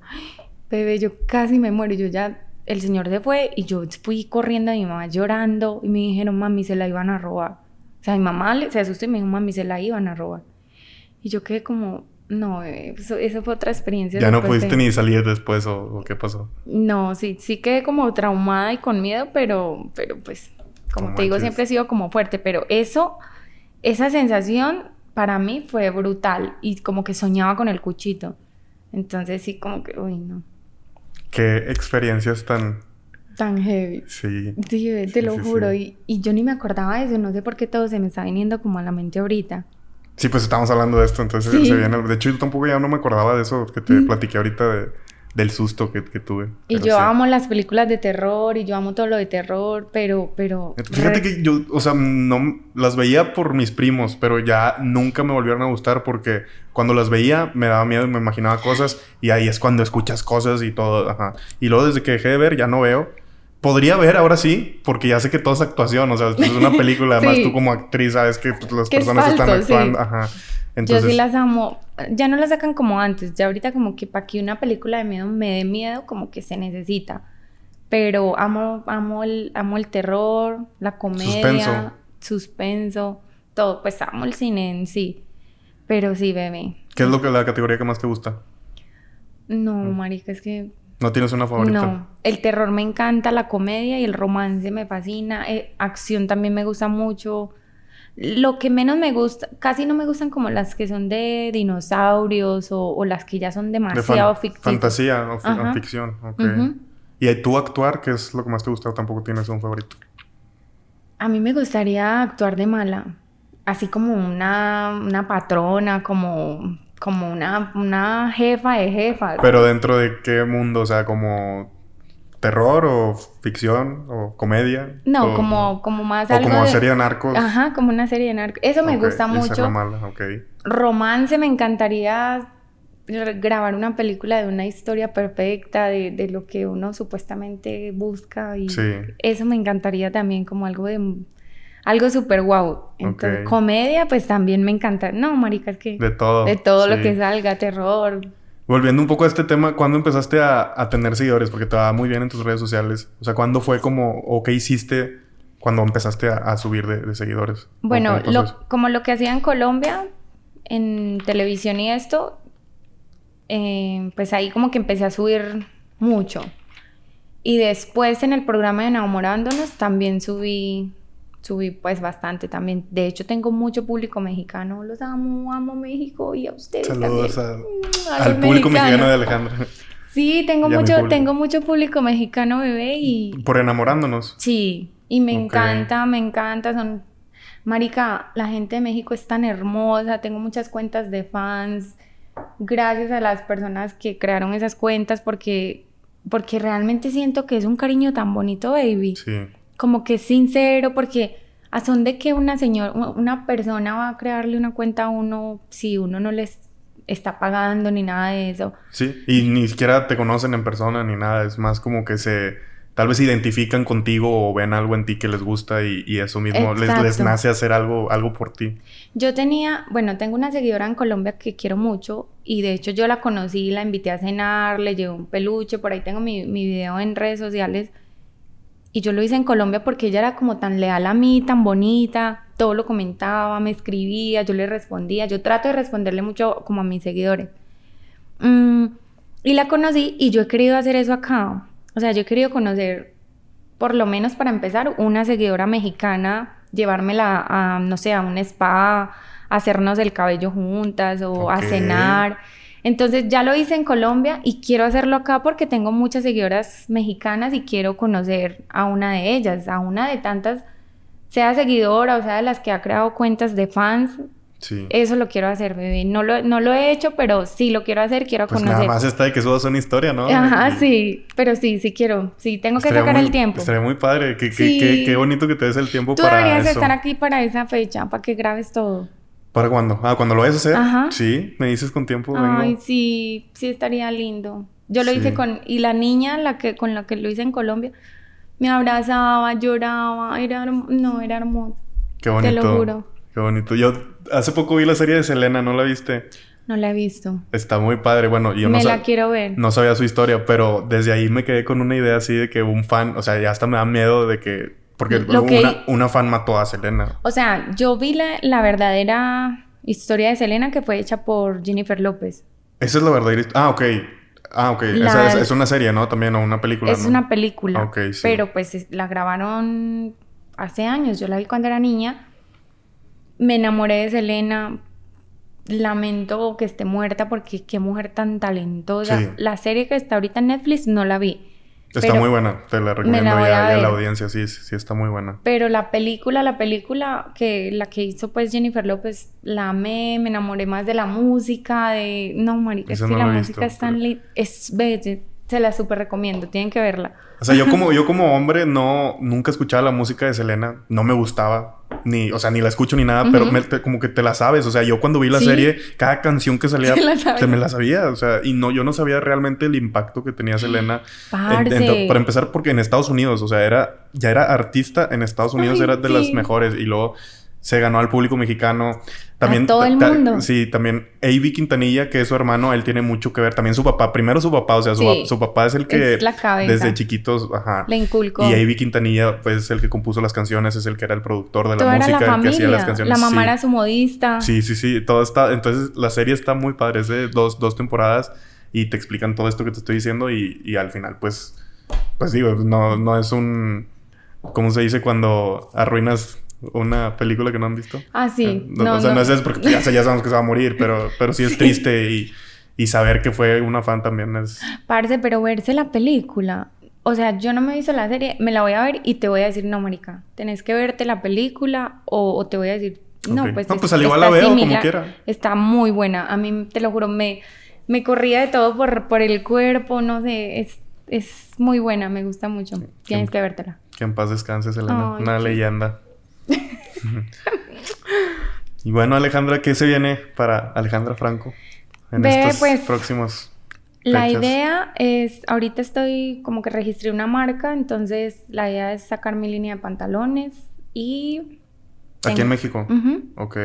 Bebé, yo casi me muero. Y yo ya... El señor se fue y yo fui corriendo a mi mamá llorando y me dijeron, mami, se la iban a robar. O sea, mi mamá se asustó y me dijo, mami, se la iban a robar. Y yo quedé como, no, eso, fue otra experiencia. ¿Ya no pudiste ni salir después o, qué pasó? No, sí, sí quedé como traumada y con miedo, pero, pero pues, como te digo, siempre he sido como fuerte, pero eso, esa sensación para mí fue brutal y como que soñaba con el cuchito. Entonces sí, como que, uy, no. Qué experiencias tan... Tan heavy. Sí. te lo juro. Y, y yo ni me acordaba de eso, no sé por qué todo se me está viniendo como a la mente ahorita. Sí, pues estamos hablando de esto, entonces se viene... De hecho, yo tampoco ya no me acordaba de eso que te mm. platiqué ahorita de, del susto que, tuve. Y yo amo las películas de terror y yo amo todo lo de terror, pero... pero Fíjate que yo, o sea, no... Las veía por mis primos, pero ya nunca me volvieron a gustar porque cuando las veía me daba miedo y me imaginaba cosas y ahí es cuando escuchas cosas y todo, ajá. Y luego desde que dejé de ver ya no veo podría ver ahora sí, porque ya sé que todo es actuación, o sea, es una película, además tú como actriz sabes que pues, las personas están actuando, ajá. Entonces... Yo sí las amo, ya no las sacan como antes, ya ahorita como que para que una película de miedo me dé miedo, como que se necesita. Pero amo, amo el, amo el terror, la comedia, suspenso. suspenso, todo, pues amo el cine en sí. Pero sí, bebé. ¿Qué es lo que la categoría que más te gusta? No, marica, es que ¿No tienes una favorita? No. El terror me encanta, la comedia y el romance me fascina. Eh, acción también me gusta mucho. Lo que menos me gusta, casi no me gustan como las que son de dinosaurios o, las que ya son demasiado de Fantasía o, ficción, ok. ¿Y tú actuar, qué es lo que más te gusta o tampoco tienes un favorito? A mí me gustaría actuar de mala. Así como una, una patrona, como como una, una jefa de jefas. Pero dentro de qué mundo, o sea, como terror o ficción o comedia. No, como, como más o como serie de narcos. Ajá, como una serie de narcos. Eso me gusta mucho. Romance me encantaría grabar una película de una historia perfecta de, de lo que uno supuestamente busca y eso me encantaría también como algo de algo súper guau. Entonces, comedia, pues también me encanta. No, marica, es que... De todo. De todo lo que salga, terror. Volviendo un poco a este tema, ¿cuándo empezaste a, tener seguidores? Porque te va muy bien en tus redes sociales. O sea, ¿cuándo fue como, o qué hiciste cuando empezaste a, subir de, seguidores? Bueno, lo, como lo que hacía en Colombia, en televisión y esto, eh, pues ahí como que empecé a subir mucho. Y después en el programa de Enamorándonos también subí subí pues bastante también. De hecho, tengo mucho público mexicano. Los amo, amo México y a ustedes Saludos mm, al público mexicano de Alejandra. Sí, tengo mucho, tengo mucho público mexicano, bebé, y... Por enamorándonos. Sí, y me encanta, me encanta, son... Marica, la gente de México es tan hermosa, tengo muchas cuentas de fans, gracias a las personas que crearon esas cuentas, porque, porque realmente siento que es un cariño tan bonito, baby. Sí como que sincero, porque a son de que una señora, una persona va a crearle una cuenta a uno si uno no les está pagando ni nada de eso. Sí, y ni siquiera te conocen en persona ni nada, es más como que se tal vez identifican contigo o ven algo en ti que les gusta y, eso mismo les, les, nace hacer algo, algo por ti. Yo tenía, bueno, tengo una seguidora en Colombia que quiero mucho y de hecho yo la conocí, la invité a cenar, le llevé un peluche, por ahí tengo mi, mi video en redes sociales y yo lo hice en Colombia porque ella era como tan leal a mí, tan bonita, todo lo comentaba, me escribía, yo le respondía, yo trato de responderle mucho como a mis seguidores. Mm, y la conocí y yo he querido hacer eso acá. O sea, yo he querido conocer, por lo menos para empezar, una seguidora mexicana, llevármela a, no sé, a un spa, hacernos el cabello juntas o a cenar. Entonces ya lo hice en Colombia y quiero hacerlo acá porque tengo muchas seguidoras mexicanas y quiero conocer a una de ellas, a una de tantas, sea seguidora o sea de las que ha creado cuentas de fans. Sí. Eso lo quiero hacer, bebé. No lo, no lo he hecho, pero sí lo quiero hacer, quiero pues conocer. Nada más está de que eso es una historia, ¿no? Ajá, sí. Pero sí, sí quiero. Sí, tengo que sacar el tiempo. Estaría muy padre. Qué, qué, qué, bonito que te des el tiempo para Tú deberías estar aquí para esa fecha, para que grabes todo. ¿Para cuándo? Ah, cuando lo vayas a hacer. Ajá. Sí, me dices con tiempo. Ay, sí, sí estaría lindo. Yo lo hice con... Y la niña la que, con la que lo hice en Colombia me abrazaba, lloraba, era... No, era hermoso. Qué bonito. Te lo juro. Qué bonito. Yo hace poco vi la serie de Selena, ¿no la viste? No la he visto. Está muy padre. Bueno, yo no, me la quiero ver. no sabía su historia, pero desde ahí me quedé con una idea así de que un fan, o sea, ya hasta me da miedo de que, porque Lo que- una, una fan mató a Selena. O sea, yo vi la, la verdadera historia de Selena que fue hecha por Jennifer López. Esa es la verdadera Ah, ok. Ah, ok. La- Esa es, es una serie, ¿no? También, o una película. Es ¿no? una película. Ok, sí. Pero pues es- la grabaron hace años. Yo la vi cuando era niña. Me enamoré de Selena. Lamento que esté muerta porque qué mujer tan talentosa. Sí. La serie que está ahorita en Netflix no la vi. Está pero- muy buena. Te la recomiendo ya, a ya la audiencia. Sí, sí, sí, está muy buena. Pero la película, la película que la que hizo pues Jennifer López, la amé, me enamoré más de la música, de no, marica, es que no la música visto, es tan pero- es ve, se la súper recomiendo, tienen que verla. O sea, yo como, yo como hombre no, nunca escuchaba la música de Selena. No me gustaba. Ni, o sea, ni la escucho ni nada, pero me- te- como que te la sabes. O sea, yo cuando vi la Sí. serie, cada canción que salía, se me la sabía. O sea, y no, yo no sabía realmente el impacto que tenía Selena. En- en para empezar, porque en Estados Unidos, o sea, era, ya era artista en Estados Unidos, Ay, era de las mejores. Y luego se ganó al público mexicano. También, todo el mundo. Sí, también Avi Quintanilla, que es su hermano, él tiene mucho que ver. También su papá. Primero su papá, o sea, su, Sí. pa- su papá es el que Es la cabeza. desde chiquitos, ajá. Le inculcó. Y Avi Quintanilla, pues, es el que compuso las canciones, es el que era el productor de la música, la el que hacía las canciones. La mamá sí. era su modista. Sí, sí, sí. Todo está... Entonces, la serie está muy padre. Es de dos, dos temporadas y te explican todo esto que te estoy diciendo y, y al final, pues... Pues digo, no, no es un... ¿Cómo se dice cuando arruinas una película que no han visto? Ah, sí. Eh, No, No, o sea, no, no. es porque ya, ya sabemos que se va a morir, pero, pero sí es triste y, y saber que fue una fan también es... Parce, pero verse la película. O sea, yo no me he visto la serie, me la voy a ver y te voy a decir, no, marica, tenés que verte la película o, o te voy a decir, no, Ok. pues... No, es- pues al igual la veo como similar. quiera. Está muy buena. A mí, te lo juro, me, me corría de todo por, por el cuerpo, no sé, es, es muy buena, me gusta mucho. Tienes que vértela. Que en paz descanse, Selena. Ay, Una sí. leyenda. Y bueno, Alejandra, ¿qué se viene para Alejandra Franco en Ve, estos pues, próximos La fechas? idea es, ahorita estoy como que registré una marca, entonces la idea es sacar mi línea de pantalones y... Aquí en México. Ujú. Ok.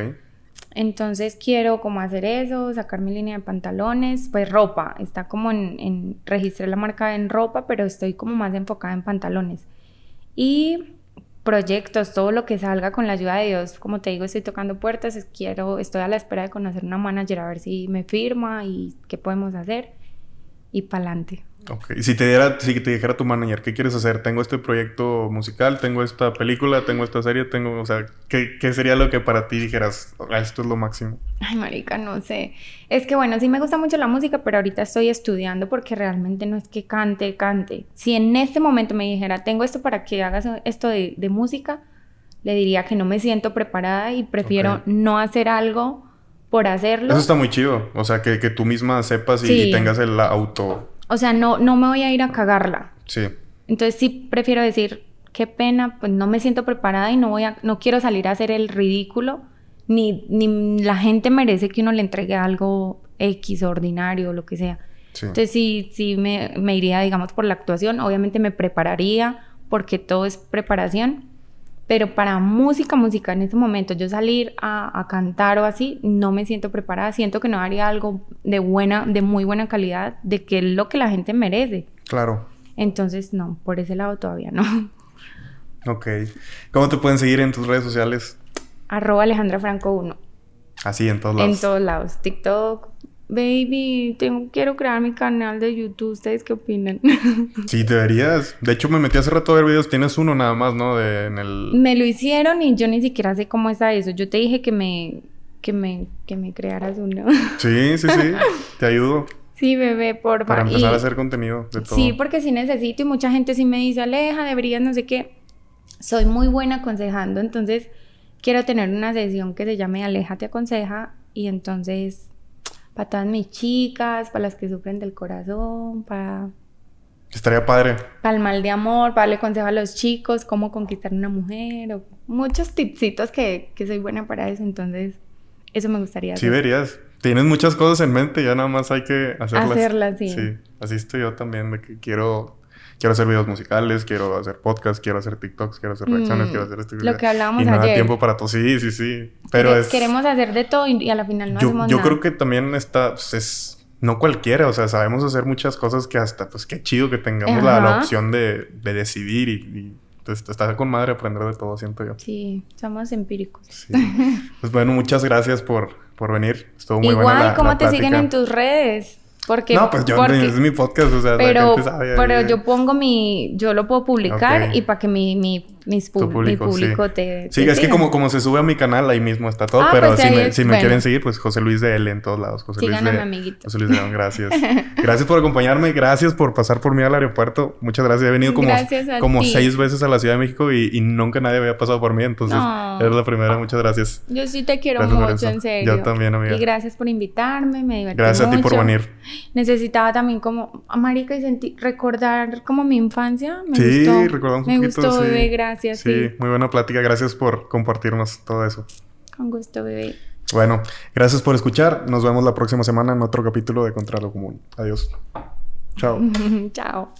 Entonces quiero como hacer eso, sacar mi línea de pantalones, pues ropa, está como en, en registré la marca en ropa, pero estoy como más enfocada en pantalones. Y proyectos, todo lo que salga con la ayuda de Dios, como te digo, estoy tocando puertas, quiero, estoy a la espera de conocer una manager a ver si me firma y qué podemos hacer y pa'lante. Ok. Y si te diera, si te dijera tu manager, ¿qué quieres hacer? Tengo este proyecto musical, tengo esta película, tengo esta serie, tengo, o sea, ¿qué, qué sería lo que para ti dijeras, "Ah, esto es lo máximo? Ay, marica, no sé. Es que bueno, sí me gusta mucho la música, pero ahorita estoy estudiando porque realmente no es que cante, cante. Si en este momento me dijera, tengo esto para que hagas esto de, de música, le diría que no me siento preparada y prefiero no hacer algo por hacerlo. Eso está muy chido. O sea, que, que tú misma sepas y, Sí. y tengas el auto. O sea, no, no me voy a ir a cagarla. Sí. Entonces sí prefiero decir, qué pena, pues no me siento preparada y no voy a, no quiero salir a hacer el ridículo, ni, ni la gente merece que uno le entregue algo X, ordinario, lo que sea. Sí. Entonces sí, sí me, me iría, digamos, por la actuación. Obviamente me prepararía, porque todo es preparación. Pero para música, música, en este momento, yo salir a, a cantar o así, no me siento preparada. Siento que no haría algo de buena, de muy buena calidad, de que es lo que la gente merece. Claro. Entonces, no, por ese lado todavía no. Ok. ¿Cómo te pueden seguir en tus redes sociales? Arroba Alejandra Franco 1. Así, en todos lados. En todos lados. TikTok. Baby, tengo, quiero crear mi canal de YouTube. ¿Ustedes qué opinan? Sí, deberías. De hecho, me metí hace rato a ver videos. Tienes uno nada más, ¿no? De, en el... me lo hicieron y yo ni siquiera sé cómo está eso. Yo te dije que me, que me, que me crearas uno. Sí, sí, sí. Te ayudo. sí, bebé, por Para empezar Y- a hacer contenido de todo. Sí, porque sí necesito y mucha gente sí me dice, Aleja, deberías no sé qué. Soy muy buena aconsejando, entonces quiero tener una sesión que se llame Aleja te aconseja y entonces para todas mis chicas, para las que sufren del corazón, para, Estaría padre. para el mal de amor, para darle consejo a los chicos, cómo conquistar una mujer, o muchos tipsitos que, que soy buena para eso, entonces eso me gustaría Sí, hacer. verías. tienes muchas cosas en mente, ya nada más hay que hacerlas. Hacerlas, sí. Sí, así estoy yo también, de que quiero, quiero hacer videos musicales, quiero hacer podcasts, quiero hacer TikToks, quiero hacer reacciones, Mm, quiero hacer esto. lo que hablábamos y no da ayer. tiempo para todo. Sí, sí, sí. Pero es... Queremos hacer de todo y, a la final no yo hacemos yo nada. creo que también está, pues, es... No cualquiera, o sea, sabemos hacer muchas cosas que hasta, pues qué chido que tengamos la, opción de, de decidir y, y pues, está con madre aprender de todo, siento yo. Sí, somos empíricos. Sí. Pues bueno, muchas gracias por, por venir. Estuvo muy Igual, buena la, ¿cómo la te siguen en tus redes? Porque, No, pues yo, porque- es mi podcast, o sea, la pero, gente sabe. pero ahí. yo pongo mi, yo lo puedo publicar y para que mi, mi, mis pub- público, mi público sí. te, Sí, te es que como, como se sube a mi canal, ahí mismo está todo. Ah, pero pues si, me, es- si me bueno. quieren seguir, pues José Luis de L en todos lados. José Luis de, mi amiguito. José Luis de León, gracias. gracias por acompañarme, gracias por pasar por mí al aeropuerto. Muchas gracias. He venido como, como ti. seis veces a la Ciudad de México y, y nunca nadie había pasado por mí. Entonces, No. eres la primera. Muchas gracias. Yo sí te quiero Gracias mucho, en serio. Yo también, amiga. Y gracias por invitarme, me divertí Gracias a ti por mucho. venir. Necesitaba también como, marica, y sentí, recordar como mi infancia. Me Sí, gustó. recordamos un Me poquito, gustó, sí. Gracias. Sí, Sí. muy buena plática. Gracias por compartirnos todo eso. Con gusto, bebé. Bueno, gracias por escuchar. Nos vemos la próxima semana en otro capítulo de Contra lo Común. Adiós. Chao. Chao.